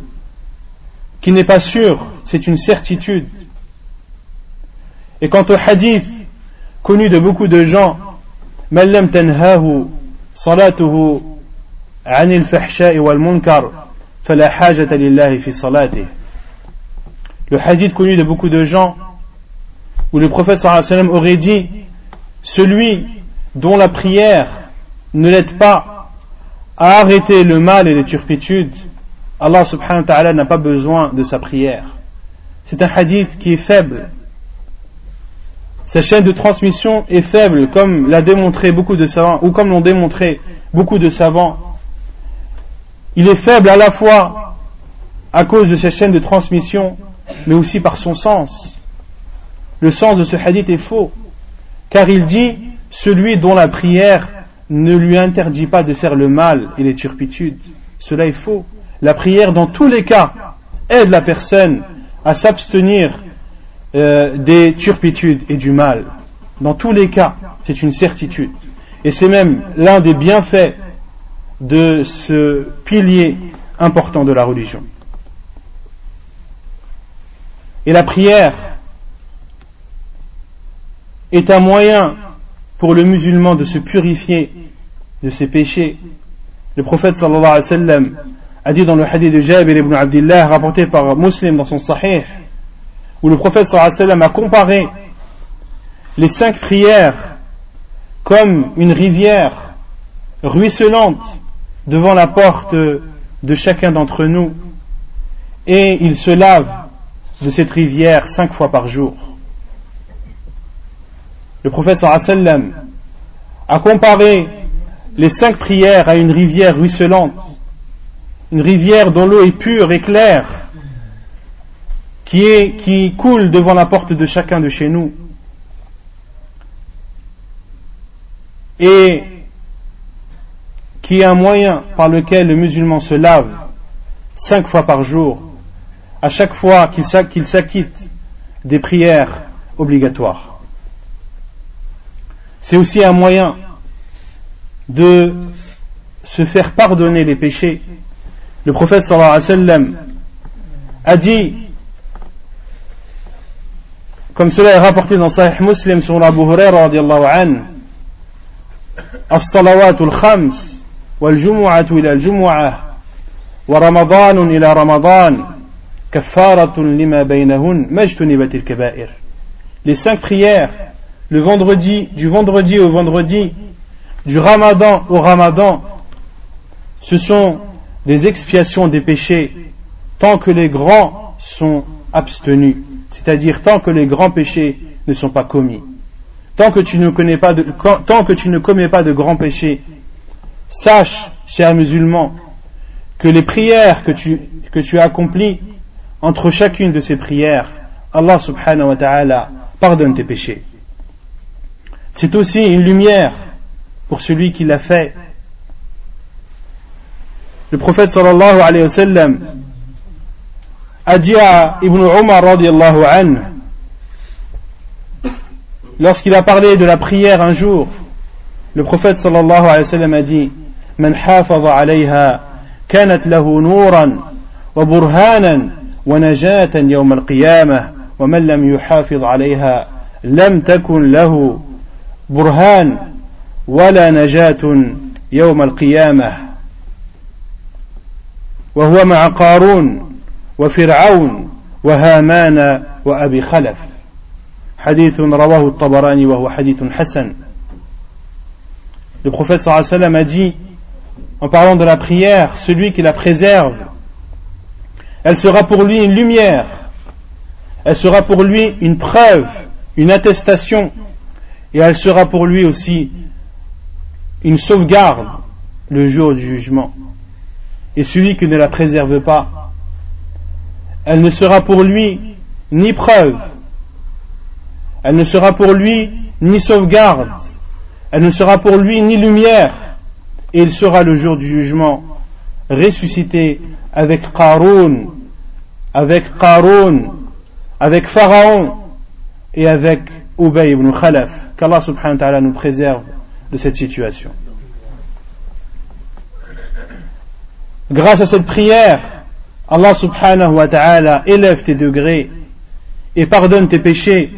qui n'est pas sûr, c'est une certitude. Et quant au hadith, connu de beaucoup de gens, anil fala. Le hadith connu de beaucoup de gens, où le prophète sallam aurait dit, celui dont la prière ne l'aide pas à arrêter le mal et les turpitudes, Allah subhanahu wa ta'ala n'a pas besoin de sa prière. C'est un hadith qui est faible. Sa chaîne de transmission est faible, comme l'a démontré beaucoup de savants, ou comme l'ont démontré beaucoup de savants. Il est faible à la fois à cause de sa chaîne de transmission, mais aussi par son sens. Le sens de ce hadith est faux, car il dit celui dont la prière ne lui interdit pas de faire le mal et les turpitudes. Cela est faux. La prière, dans tous les cas, aide la personne à s'abstenir euh, des turpitudes et du mal. Dans tous les cas, c'est une certitude. Et c'est même l'un des bienfaits de ce pilier important de la religion. Et la prière est un moyen pour le musulman de se purifier de ses péchés. Le prophète sallallahu alayhi wa sallam a dit dans le hadith de Jabir ibn Abdullah rapporté par Muslim dans son Sahih où le prophète sallam a comparé les cinq prières comme une rivière ruisselante devant la porte de chacun d'entre nous et il se lave de cette rivière cinq fois par jour. Le prophète sallam a comparé les cinq prières à une rivière ruisselante, une rivière dont l'eau est pure et claire, qui, est, qui coule devant la porte de chacun de chez nous. Et qui est un moyen par lequel le musulman se lave cinq fois par jour, à chaque fois qu'il s'acquitte des prières obligatoires. C'est aussi un moyen de se faire pardonner les péchés Le prophète sallallahu alayhi wa sallam a dit, comme cela est rapporté dans Sahih Muslim sur Abu Huraira radiallahu an, الصلوات الخمس والجمعة إلى الجمعة ورمضان إلى رمضان كفارة لما بينهن ما اجتنبت الكبائر. Les cinq prières le vendredi, du vendredi au vendredi, du ramadan au ramadan, ce sont des expiations des péchés tant que les grands sont abstenus, c'est-à-dire tant que les grands péchés ne sont pas commis. Tant que tu ne, commets pas de grands péchés, sache, cher musulman, que les prières que tu, que tu as accomplies, entre chacune de ces prières, Allah subhanahu wa ta'ala pardonne tes péchés. C'est aussi une lumière pour celui qui l'a fait. Le prophète sallallahu alayhi wa sallam a dit à Ibn Umar radiallahu anhu lorsqu'il a parlé de la prière un jour, le prophète sallallahu alayhi wa sallam a dit من حافظ عليها كانت له نورا وبرهانا ونجاة يوم القيامة ومن لم يحافظ عليها لم تكن له برهان ولا نجاة يوم القيامة وهو مع قارون وفرعون وهامان وأبي خلف حديث رواه الطبراني وهو حديث حسن Le prophète sallam a dit, en parlant de la prière, celui qui la préserve, elle sera pour lui une lumière, elle sera pour lui une preuve, une attestation et elle sera pour lui aussi une sauvegarde le jour du jugement. Et celui qui ne la préserve pas, elle ne sera pour lui ni preuve, elle ne sera pour lui ni sauvegarde, elle ne sera pour lui ni lumière, et il sera le jour du jugement ressuscité avec Qaroun, avec Qaroun, avec Pharaon et avec Ubay ibn Khalaf. Qu'Allah subhanahu wa ta'ala nous préserve de cette situation. Grâce à cette prière, Allah subhanahu wa ta'ala élève tes degrés et pardonne tes péchés,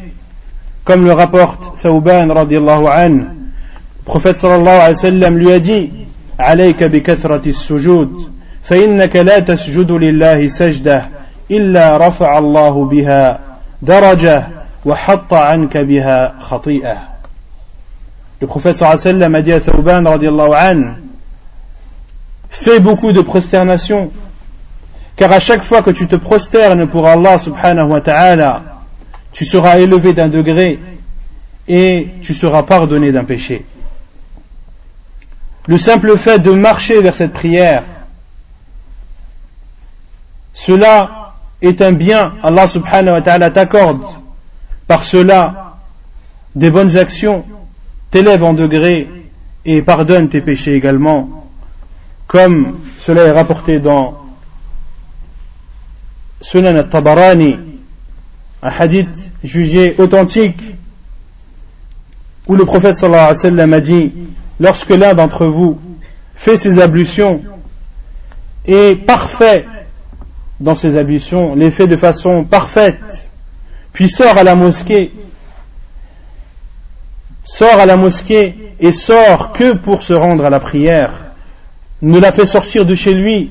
comme le rapporte Thawban radiallahu an. Le prophète sallallahu alayhi wa sallam lui a dit, عليك بكثرة السجود فإنك لا تسجد لله سجدة إلا رفع الله بها درجة وحط عنك بها خطيئة Le prophète sallallahu alayhi wa sallam a dit à Thawban radiallahu an, fais beaucoup de prosternation, car à chaque fois que tu te prosternes pour Allah subhanahu wa ta'ala, tu seras élevé d'un degré et tu seras pardonné d'un péché. Le simple fait de marcher vers cette prière, cela est un bien, Allah subhanahu wa ta'ala t'accorde. Par cela des bonnes actions, t'élève en degré et pardonne tes péchés également, comme cela est rapporté dans Sunan al-Tabarani, un hadith jugé authentique, où le prophète sallallahu alayhi wa sallam a dit, lorsque l'un d'entre vous fait ses ablutions, et parfait dans ses ablutions, les fait de façon parfaite, puis sort à la mosquée, sort à la mosquée et sort que pour se rendre à la prière, ne l'a fait sortir de chez lui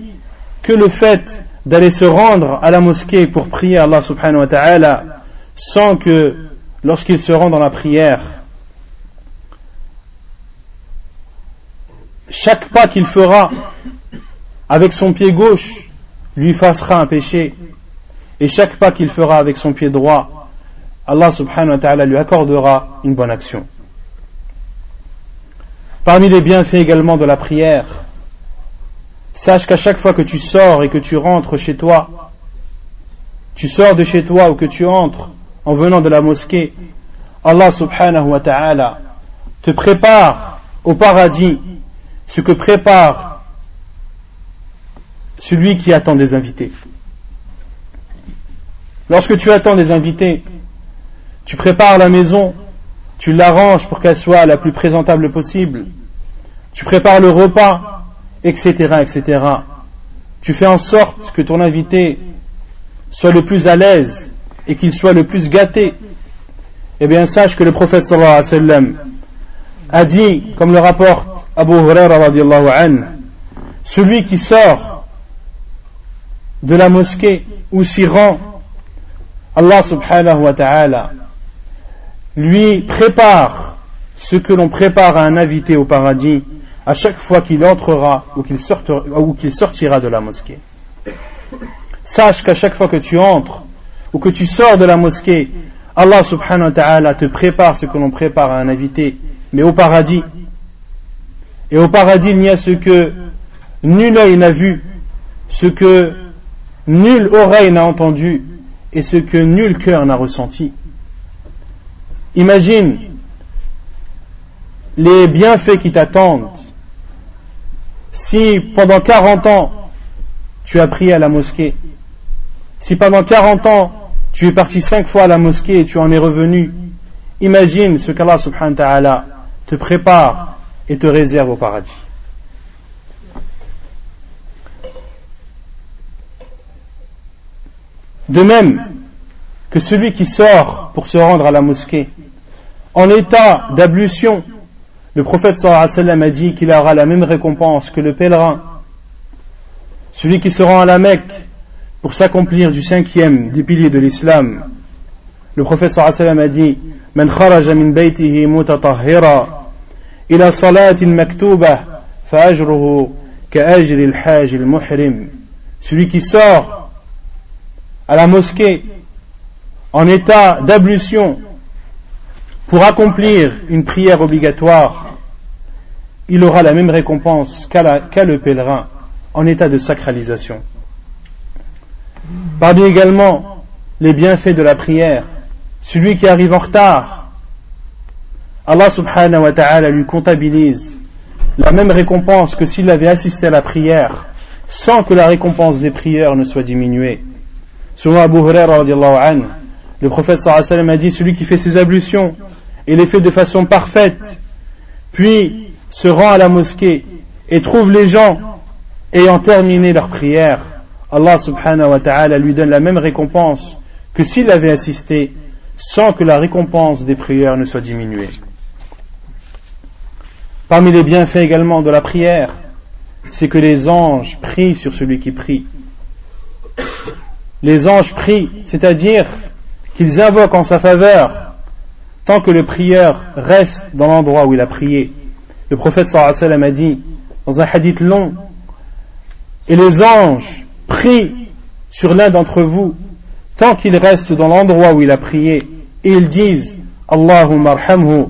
que le fait d'aller se rendre à la mosquée pour prier Allah subhanahu wa ta'ala sans que lorsqu'il se rend dans la prière, chaque pas qu'il fera avec son pied gauche lui fassera un péché et chaque pas qu'il fera avec son pied droit, Allah subhanahu wa ta'ala lui accordera une bonne action. Parmi les bienfaits également de la prière, Sache qu'à chaque fois que tu sors et que tu rentres chez toi, tu sors de chez toi ou que tu entres en venant de la mosquée, Allah subhanahu wa ta'ala te prépare au paradis ce que prépare celui qui attend des invités. Lorsque tu attends des invités, tu prépares la maison, tu l'arranges pour qu'elle soit la plus présentable possible, tu prépares le repas, etc., etc. Tu fais en sorte que ton invité soit le plus à l'aise et qu'il soit le plus gâté. Eh bien, sache que le prophète sallallahu alayhi wa sallam a dit, comme le rapporte Abu Huraira radiallahu celui qui sort de la mosquée ou s'y rend, Allah subhanahu wa ta'ala lui prépare ce que l'on prépare à un invité au paradis à chaque fois qu'il entrera ou qu'il sortira, de la mosquée. Sache qu'à chaque fois que tu entres ou que tu sors de la mosquée, Allah subhanahu wa ta'ala te prépare ce que l'on prépare à un invité, mais au paradis. Et au paradis, il n'y a ce que nul œil n'a vu, ce que nulle oreille n'a entendu et ce que nul cœur n'a ressenti. Imagine les bienfaits qui t'attendent si pendant 40 ans tu as prié à la mosquée, si pendant 40 ans tu es parti cinq fois à la mosquée et tu en es revenu, imagine ce qu'Allah subhanahu wa ta'ala te prépare et te réserve au paradis. De même que celui qui sort pour se rendre à la mosquée en état d'ablution le prophète sallallahu alayhi wa sallam a dit qu'il aura la même récompense que le pèlerin, celui qui se rend à la Mecque pour s'accomplir du cinquième des piliers de l'islam. Le prophète sallallahu alayhi wa sallam a dit من خرج من بيته متطهرا إلى صلاة مكتوبة فأجره كأجر الحاج المحرم celui qui sort à la mosquée en état d'ablution pour accomplir une prière obligatoire il aura la même récompense qu'a le pèlerin en état de sacralisation. Parmi également les bienfaits de la prière, celui qui arrive en retard, Allah subhanahu wa ta'ala lui comptabilise la même récompense que s'il avait assisté à la prière sans que la récompense des prières ne soit diminuée. Selon Abu Huraira, Le prophète sallallahu a dit celui qui fait ses ablutions et les fait de façon parfaite, puis se rend à la mosquée et trouve les gens ayant terminé leur prière, Allah subhanahu wa ta'ala lui donne la même récompense que s'il avait assisté sans que la récompense des prières ne soit diminuée. Parmi les bienfaits également de la prière, c'est que les anges prient sur celui qui prie. Les anges prient, c'est-à-dire qu'ils invoquent en sa faveur tant que le prieur reste dans l'endroit où il a prié. Le prophète sallallahu a dit dans un hadith long, et les anges prient sur l'un d'entre vous tant qu'il reste dans l'endroit où il a prié et ils disent Allahumma arhamhu,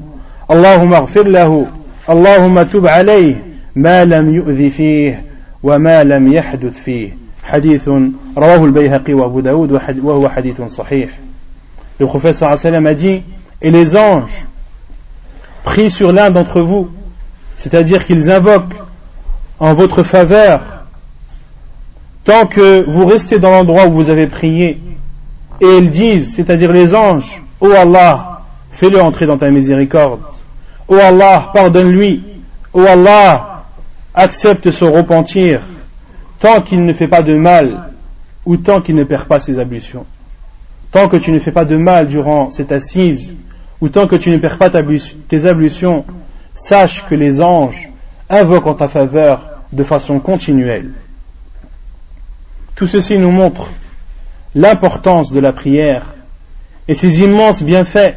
Allahumma aghfir lahu, Allahumma tub alayh, ma lam yu'dhi fih wa ma lam yahduth fih. حديث رواه البيهقي وابو داود وهو حديث صحيح le prophète sallam a dit et les anges prient sur l'un d'entre vous c'est-à-dire qu'ils invoquent en votre faveur tant que vous restez dans l'endroit où vous avez prié et ils disent c'est-à-dire les anges ô Allah fais-le entrer dans ta miséricorde ô Allah pardonne-lui ô Allah accepte son repentir tant qu'il ne fait pas de mal ou tant qu'il ne perd pas ses ablutions. Tant que tu ne fais pas de mal durant cette assise ou tant que tu ne perds pas tes ablutions, sache que les anges invoquent en ta faveur de façon continuelle. Tout ceci nous montre l'importance de la prière et ses immenses bienfaits.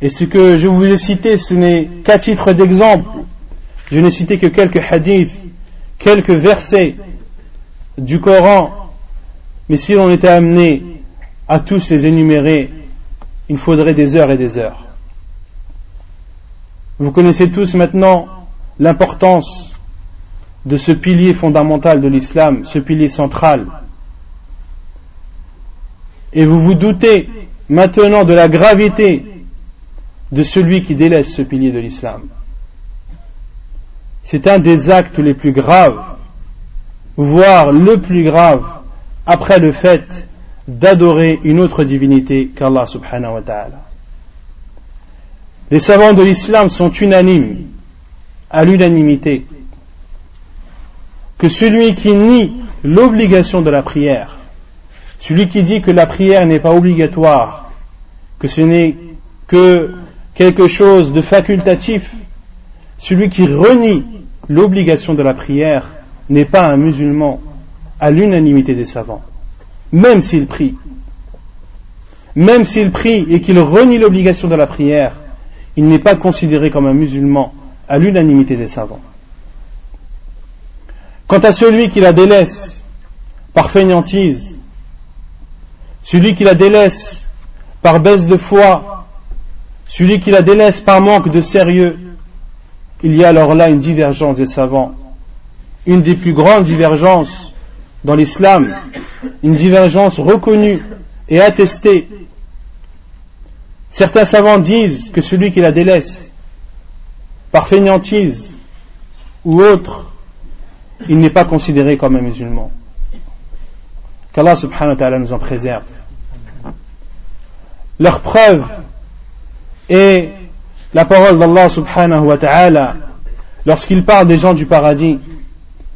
Et ce que je vous ai cité, ce n'est qu'à titre d'exemple. Je n'ai cité que quelques hadiths, quelques versets du Coran, mais si l'on était amené à tous les énumérer, il faudrait des heures et des heures. Vous connaissez tous maintenant l'importance de ce pilier fondamental de l'islam, ce pilier central. Et vous vous doutez maintenant de la gravité de celui qui délaisse ce pilier de l'islam. C'est un des actes les plus graves voire le plus grave, après le fait d'adorer une autre divinité qu'Allah subhanahu wa ta'ala. Les savants de l'islam sont unanimes, à l'unanimité, que celui qui nie l'obligation de la prière, celui qui dit que la prière n'est pas obligatoire, que ce n'est que quelque chose de facultatif, celui qui renie l'obligation de la prière, n'est pas un musulman à l'unanimité des savants, même s'il prie. Même s'il prie et qu'il renie l'obligation de la prière, il n'est pas considéré comme un musulman à l'unanimité des savants. Quant à celui qui la délaisse par fainéantise, celui qui la délaisse par baisse de foi, celui qui la délaisse par manque de sérieux, il y a alors là une divergence des savants une des plus grandes divergences dans l'islam une divergence reconnue et attestée. Certains savants disent que celui qui la délaisse par fainéantise ou autre, il n'est pas considéré comme un musulman. Qu'Allah subhanahu wa ta'ala nous en préserve. Leur preuve est la parole d'Allah subhanahu wa ta'ala lorsqu'il parle des gens du paradis.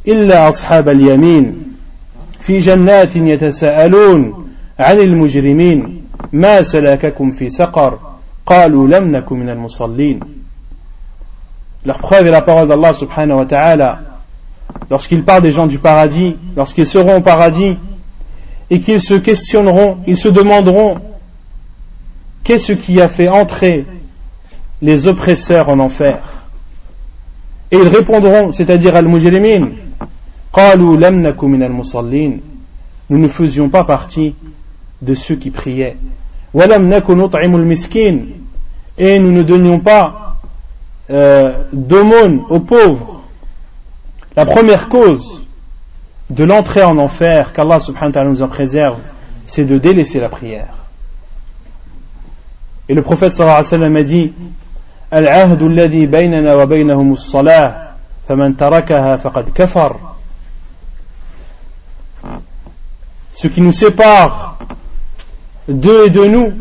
Illa ashab al-yamin. في جنات يتساءلون عن المجرمين ما سلككم في سقر قالوا لم نكن من المصلين Leur preuve est la parole d'Allah subhanahu wa ta'ala lorsqu'il parle des gens du paradis, lorsqu'ils seront au paradis et qu'ils se questionneront, ils se demanderont qu'est-ce qui a fait entrer les oppresseurs en enfer. Et ils répondront, c'est-à-dire al-mujrimin, nous ne faisions pas partie de ceux qui priaient. Et nous ne donnions pas euh, d'aumône aux pauvres. La première cause de l'entrée en enfer, qu'Allah subhanahu wa ta'ala nous en préserve, c'est de délaisser la prière. Et le prophète sallallahu alayhi wa sallam a dit العهد الذي بيننا وبينهم الصلاة فمن تركها فقد كفر ce qui nous sépare d'eux et de nous,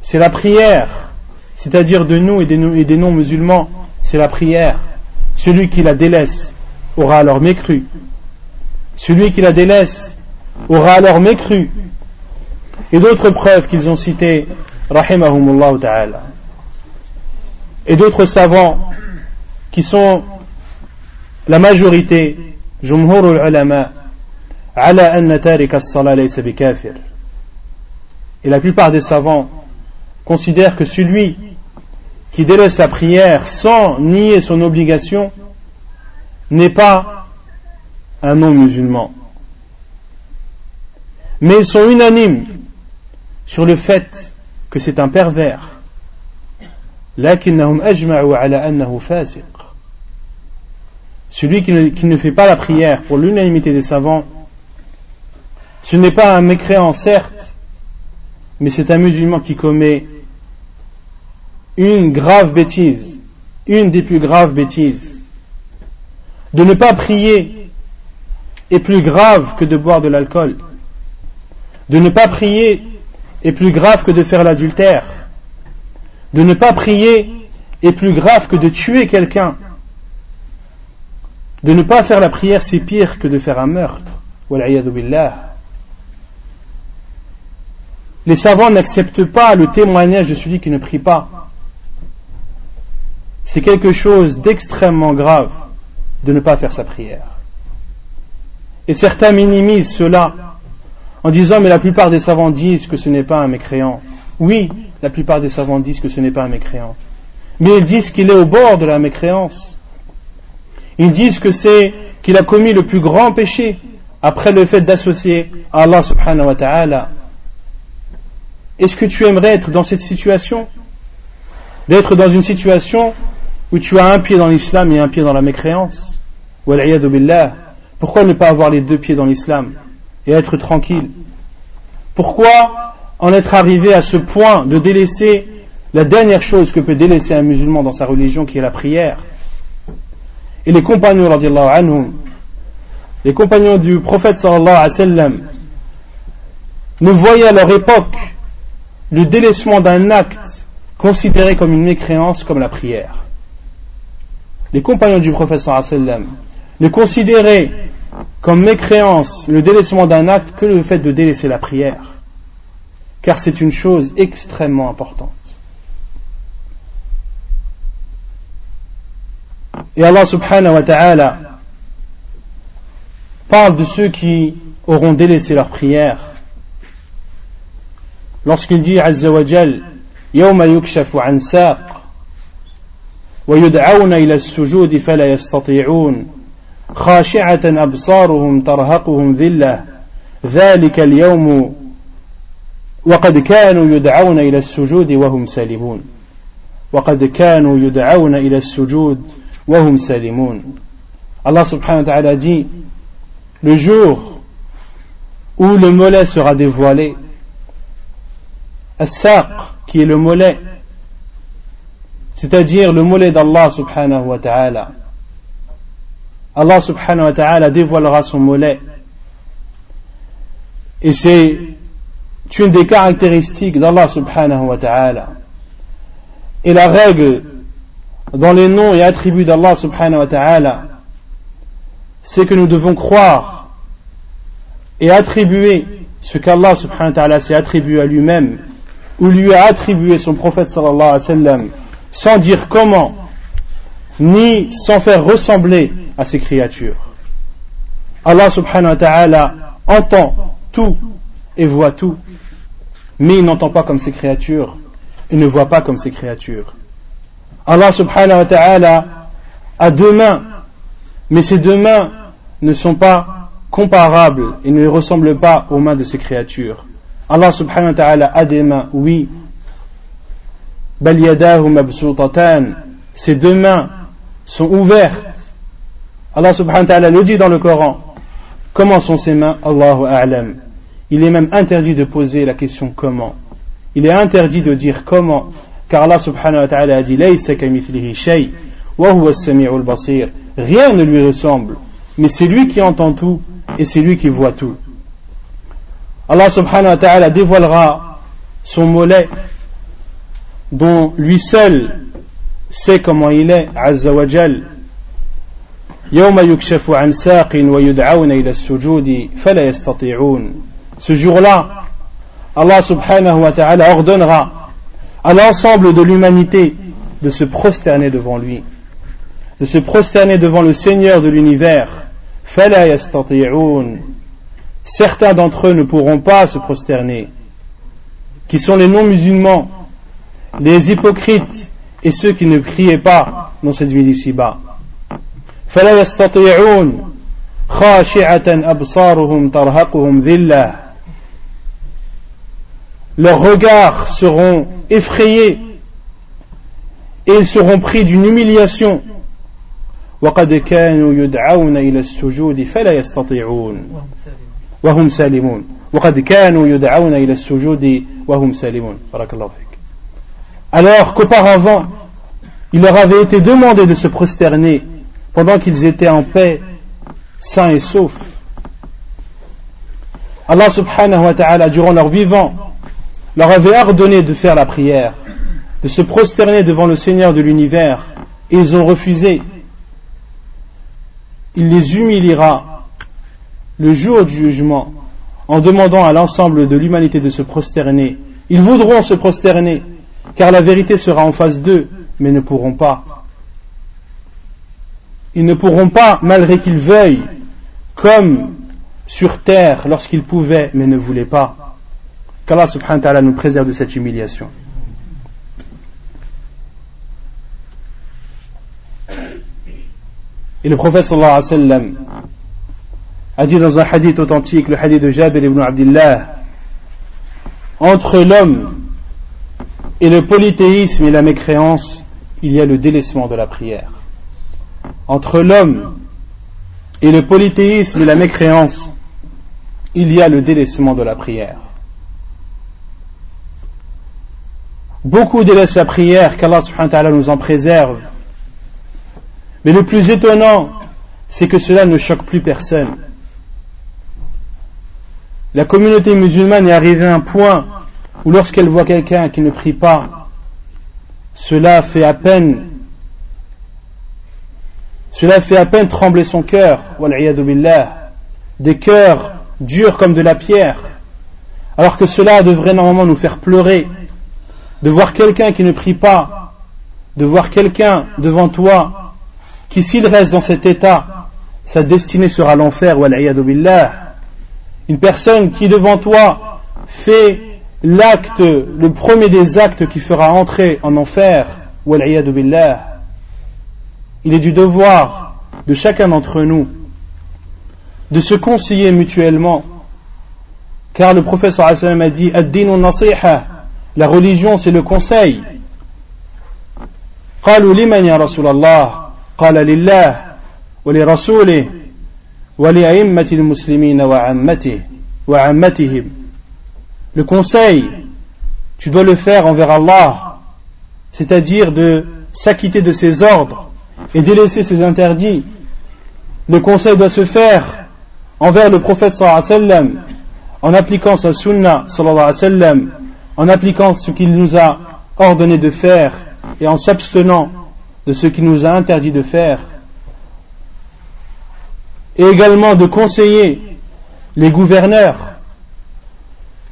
c'est la prière, c'est-à-dire de nous et des non-musulmans, c'est la prière. Celui qui la délaisse aura alors mécru. Celui qui la délaisse aura alors mécru. Et d'autres preuves qu'ils ont citées, rahimahumullah ta'ala. Et d'autres savants qui sont la majorité, jumhur ulama, ala anna as-salat laysa bikafir. Et la plupart des savants considèrent que celui qui délaisse la prière sans nier son obligation n'est pas un non-musulman. Mais ils sont unanimes sur le fait que c'est un pervers. Celui qui ne, qui ne fait pas la prière pour l'unanimité des savants, ce n'est pas un mécréant certes, mais c'est un musulman qui commet une grave bêtise, une des plus graves bêtises. De ne pas prier est plus grave que de boire de l'alcool. De ne pas prier est plus grave que de faire l'adultère. De ne pas prier est plus grave que de tuer quelqu'un. De ne pas faire la prière, c'est pire que de faire un meurtre. Les savants n'acceptent pas le témoignage de celui qui ne prie pas c'est quelque chose d'extrêmement grave de ne pas faire sa prière. Et certains minimisent cela en disant mais la plupart des savants disent que ce n'est pas un mécréant. Oui, la plupart des savants disent que ce n'est pas un mécréant. Mais ils disent qu'il est au bord de la mécréance. Ils disent que c'est qu'il a commis le plus grand péché après le fait d'associer Allah subhanahu wa ta'ala. Est-ce que tu aimerais être dans cette situation? D'être dans une situation où tu as un pied dans l'islam et un pied dans la mécréance? Pourquoi ne pas avoir les deux pieds dans l'islam et être tranquille? Pourquoi en être arrivé à ce point de délaisser la dernière chose que peut délaisser un musulman dans sa religion qui est la prière? Et les compagnons, anhum, les compagnons du prophète sallallahu alayhi wa sallam, ne voyaient à leur époque le délaissement d'un acte considéré comme une mécréance comme la prière. Les compagnons du prophète sallam ne considéraient comme mécréance le délaissement d'un acte que le fait de délaisser la prière, car c'est une chose extrêmement importante. Et Allah subhanahu wa ta'ala parle de ceux qui auront délaissé leur prière lorsqu'il dit Azza wa Jal يوم يكشف عن ساق ويدعون إلى السجود فلا يستطيعون خاشعة أبصارهم ترهقهم ذلة ذلك اليوم وقد كانوا يدعون إلى السجود وهم سالمون وقد كانوا يدعون إلى السجود وهم سالمون subhanahu wa ta'ala dit le jour où le mollet sera dévoilé As-Saq qui est le mollet c'est-à-dire le mollet d'Allah subhanahu wa ta'ala. Allah subhanahu wa ta'ala dévoilera son mollet. Et c'est une des caractéristiques d'Allah subhanahu wa ta'ala. Et la règle dans les noms et attributs d'Allah subhanahu wa ta'ala, c'est que nous devons croire et attribuer ce qu'Allah subhanahu wa ta'ala s'est attribué à lui-même ou lui a attribué son prophète sallallahu alayhi wa sallam sans dire comment, ni sans faire ressembler à ces créatures. Allah subhanahu wa ta'ala entend tout et voit tout, mais il n'entend pas comme ces créatures et ne voit pas comme ces créatures. Allah subhanahu wa ta'ala a deux mains, mais ces deux mains ne sont pas comparables et ne ressemblent pas aux mains de ces créatures. Allah subhanahu wa ta'ala a des mains, oui, ses deux mains sont ouvertes. Allah subhanahu wa ta'ala le dit dans le Coran. Comment sont ses mains? Allahu a'lam. Il est même interdit de poser la question comment. Il est interdit de dire comment, car Allah subhanahu wa ta'ala a dit Rien ne lui ressemble, mais c'est lui qui entend tout et c'est lui qui voit tout. Allah subhanahu wa ta'ala dévoilera son mollet dont lui seul sait comment il est, Azza wa Jal. Ce jour-là, Allah subhanahu wa ta'ala ordonnera à l'ensemble de l'humanité de se prosterner devant lui, de se prosterner devant le Seigneur de l'univers Certains d'entre eux ne pourront pas se prosterner, qui sont les non-musulmans, les hypocrites et ceux qui ne priaient pas dans cette vie d'ici-bas. Leurs regards seront effrayés et ils seront pris d'une humiliation. وقد كانوا يدعون إلى السجود فلا يستطيعون وهم سالمون وقد كانوا يدعون إلى السجود وهم سالمون بارك الله فيك alors qu'auparavant il leur avait été demandé de se prosterner pendant qu'ils étaient en paix sains et saufs Allah subhanahu wa ta'ala durant leur vivant leur avait ordonné de faire la prière de se prosterner devant le Seigneur de l'univers et ils ont refusé il les humiliera le jour du jugement en demandant à l'ensemble de l'humanité de se prosterner. Ils voudront se prosterner, car la vérité sera en face d'eux, mais ne pourront pas. Ils ne pourront pas, malgré qu'ils veuillent, comme sur terre lorsqu'ils pouvaient, mais ne voulaient pas. Qu'Allah subhanahu wa ta'ala nous préserve de cette humiliation. Et le prophète sallallahu alayhi wa sallam a dit dans un hadith authentique, le hadith de Jabir ibn Abdullah, entre l'homme et le polythéisme et la mécréance, il y a le délaissement de la prière. Entre l'homme et le polythéisme et la mécréance, il y a le délaissement de la prière. Beaucoup délaissent la prière, qu'Allah subhanahu wa ta'ala nous en préserve. Mais le plus étonnant, c'est que cela ne choque plus personne la communauté musulmane est arrivée à un point où lorsqu'elle voit quelqu'un qui ne prie pas, cela fait à peine cela fait à peine trembler son cœur, des cœurs durs comme de la pierre, alors que cela devrait normalement nous faire pleurer, de voir quelqu'un qui ne prie pas, de voir quelqu'un devant toi, qui s'il reste dans cet état, sa destinée sera l'enfer, billah une personne qui devant toi fait l'acte, le premier des actes qui fera entrer en enfer, billah, il est du devoir de chacun d'entre nous de se conseiller mutuellement. Car le professeur a dit La religion, c'est le conseil. قالوا لمن يا رسول الله قال لله ولرسوله le conseil, tu dois le faire envers Allah, c'est-à-dire de s'acquitter de ses ordres et délaisser ses interdits. Le conseil doit se faire envers le prophète sallallahu en appliquant sa sunna sallallahu en appliquant ce qu'il nous a ordonné de faire et en s'abstenant de ce qu'il nous a interdit de faire et également de conseiller les gouverneurs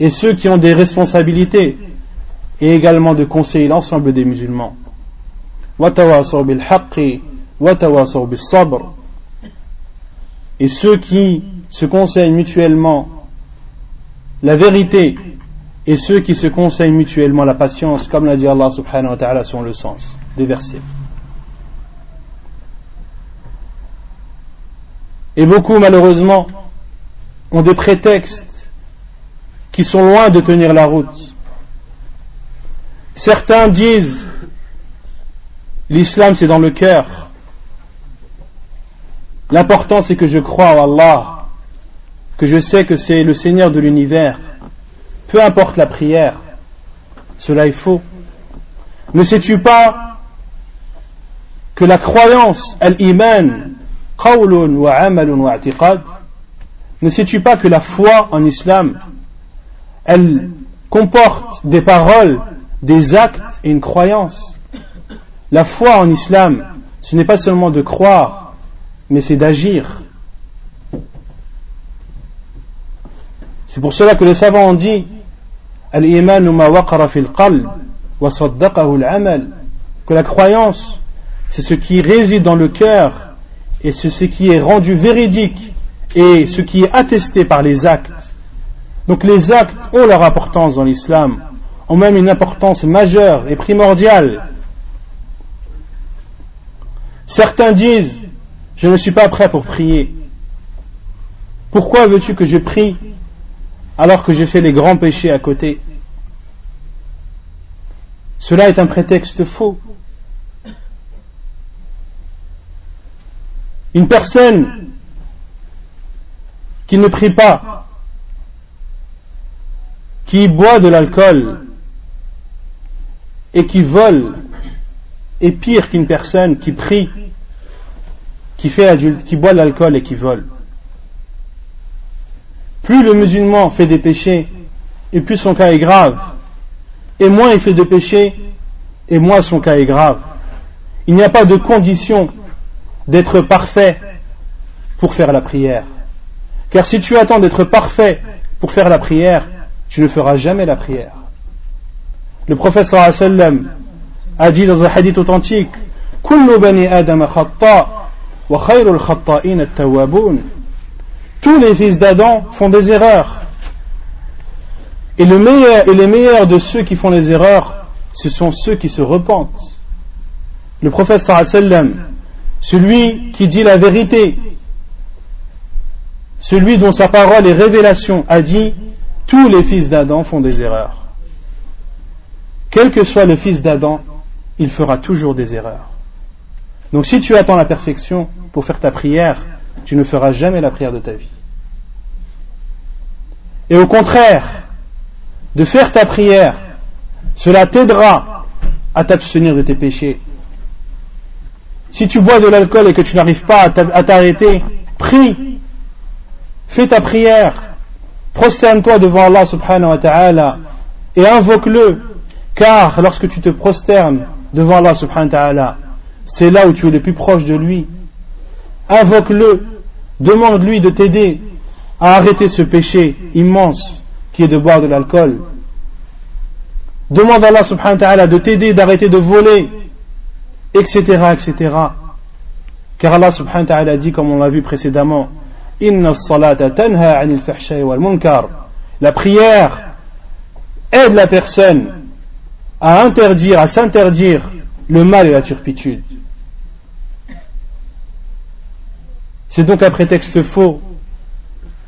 et ceux qui ont des responsabilités et également de conseiller l'ensemble des musulmans. Et ceux qui se conseillent mutuellement la vérité et ceux qui se conseillent mutuellement la patience, comme l'a dit Allah subhanahu wa ta'ala sur le sens des versets. Et beaucoup, malheureusement, ont des prétextes qui sont loin de tenir la route. Certains disent l'islam c'est dans le cœur. L'important c'est que je crois en Allah, que je sais que c'est le Seigneur de l'univers. Peu importe la prière, cela est faux. Ne sais-tu pas que la croyance, al-iman, ne sais-tu pas que la foi en islam, elle comporte des paroles, des actes et une croyance? La foi en islam, ce n'est pas seulement de croire, mais c'est d'agir. C'est pour cela que les savants ont dit que la croyance, c'est ce qui réside dans le cœur et ce qui est rendu véridique et ce qui est attesté par les actes. Donc les actes ont leur importance dans l'islam, ont même une importance majeure et primordiale. Certains disent, je ne suis pas prêt pour prier. Pourquoi veux-tu que je prie alors que j'ai fait les grands péchés à côté? Cela est un prétexte faux. Une personne qui ne prie pas, qui boit de l'alcool et qui vole est pire qu'une personne qui prie, qui fait qui boit de l'alcool et qui vole. Plus le musulman fait des péchés, et plus son cas est grave. Et moins il fait de péchés, et moins son cas est grave. Il n'y a pas de condition d'être parfait pour faire la prière. Car si tu attends d'être parfait pour faire la prière, tu ne feras jamais la prière. Le prophète sallam a dit dans un hadith authentique Tous les fils d'Adam font des erreurs. Et, le meilleur, et les meilleurs de ceux qui font les erreurs, ce sont ceux qui se repentent. Le prophète sallam, celui qui dit la vérité, celui dont sa parole est révélation, a dit tous les fils d'Adam font des erreurs. Quel que soit le fils d'Adam, il fera toujours des erreurs. Donc si tu attends la perfection pour faire ta prière, tu ne feras jamais la prière de ta vie. Et au contraire, de faire ta prière, cela t'aidera à t'abstenir de tes péchés. Si tu bois de l'alcool et que tu n'arrives pas à t'arrêter, prie, fais ta prière, prosterne-toi devant Allah subhanahu wa ta'ala et invoque-le, car lorsque tu te prosternes devant Allah subhanahu wa ta'ala, c'est là où tu es le plus proche de lui. Invoque-le, demande-lui de t'aider à arrêter ce péché immense qui est de boire de l'alcool. Demande à Allah subhanahu wa ta'ala de t'aider d'arrêter de voler, etc., etc. Car Allah subhanahu wa ta'ala dit, comme on l'a vu précédemment, la prière aide la personne à interdire, à s'interdire le mal et la turpitude. C'est donc un prétexte faux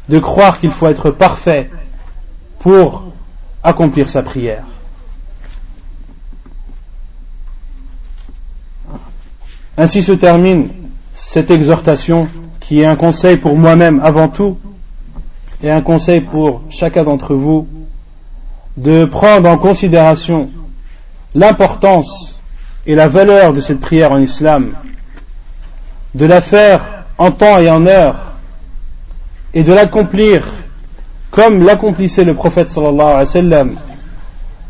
de croire qu'il faut être parfait pour accomplir sa prière. Ainsi se termine cette exhortation qui est un conseil pour moi-même avant tout et un conseil pour chacun d'entre vous de prendre en considération l'importance et la valeur de cette prière en islam, de la faire en temps et en heure et de l'accomplir comme l'accomplissait le prophète sallallahu alayhi wa sallam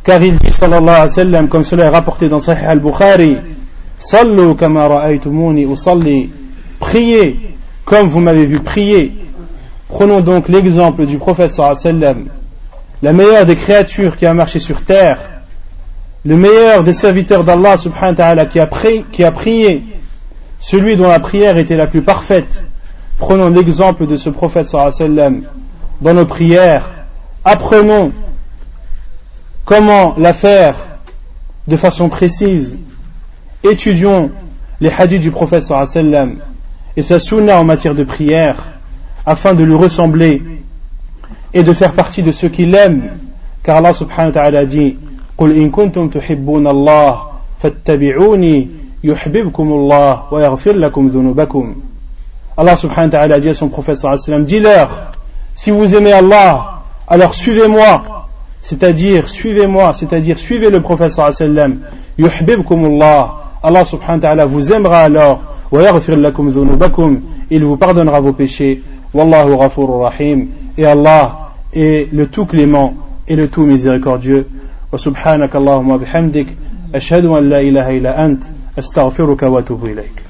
car il dit sallallahu alayhi wa sallam comme cela est rapporté dans Sahih al-Bukhari Sallu kama ra'aytumuni usalli. Priez comme vous m'avez vu prier. Prenons donc l'exemple du prophète sallam, la meilleure des créatures qui a marché sur terre, le meilleur des serviteurs d'Allah subhanahu wa ta'ala qui a, prié, celui dont la prière était la plus parfaite. Prenons l'exemple de ce prophète sallam dans nos prières. Apprenons comment la faire de façon précise étudions les hadiths du prophète sallam et sa sunna en matière de prière afin de lui ressembler et de faire partie de ceux qui l'aiment car Allah subhanahu wa ta'ala dit قل إن كنتم تحبون الله فاتبعوني يحببكم الله ويغفر لكم ذنوبكم Allah subhanahu wa ta'ala dit à son prophète sallam dis-leur si vous aimez Allah alors suivez-moi c'est-à-dire suivez-moi c'est-à-dire suivez le prophète sallam يحببكم الله Allah subhanahu wa ta'ala vous aimera alors. Il vous pardonnera vos péchés. Wallahu ghafurur rahim. Et Allah est le tout clément et le tout miséricordieux. Wa subhanakallahumma bihamdik. Ashhadu an la ilaha illa ant. Astaghfiruka wa atubu ilayk.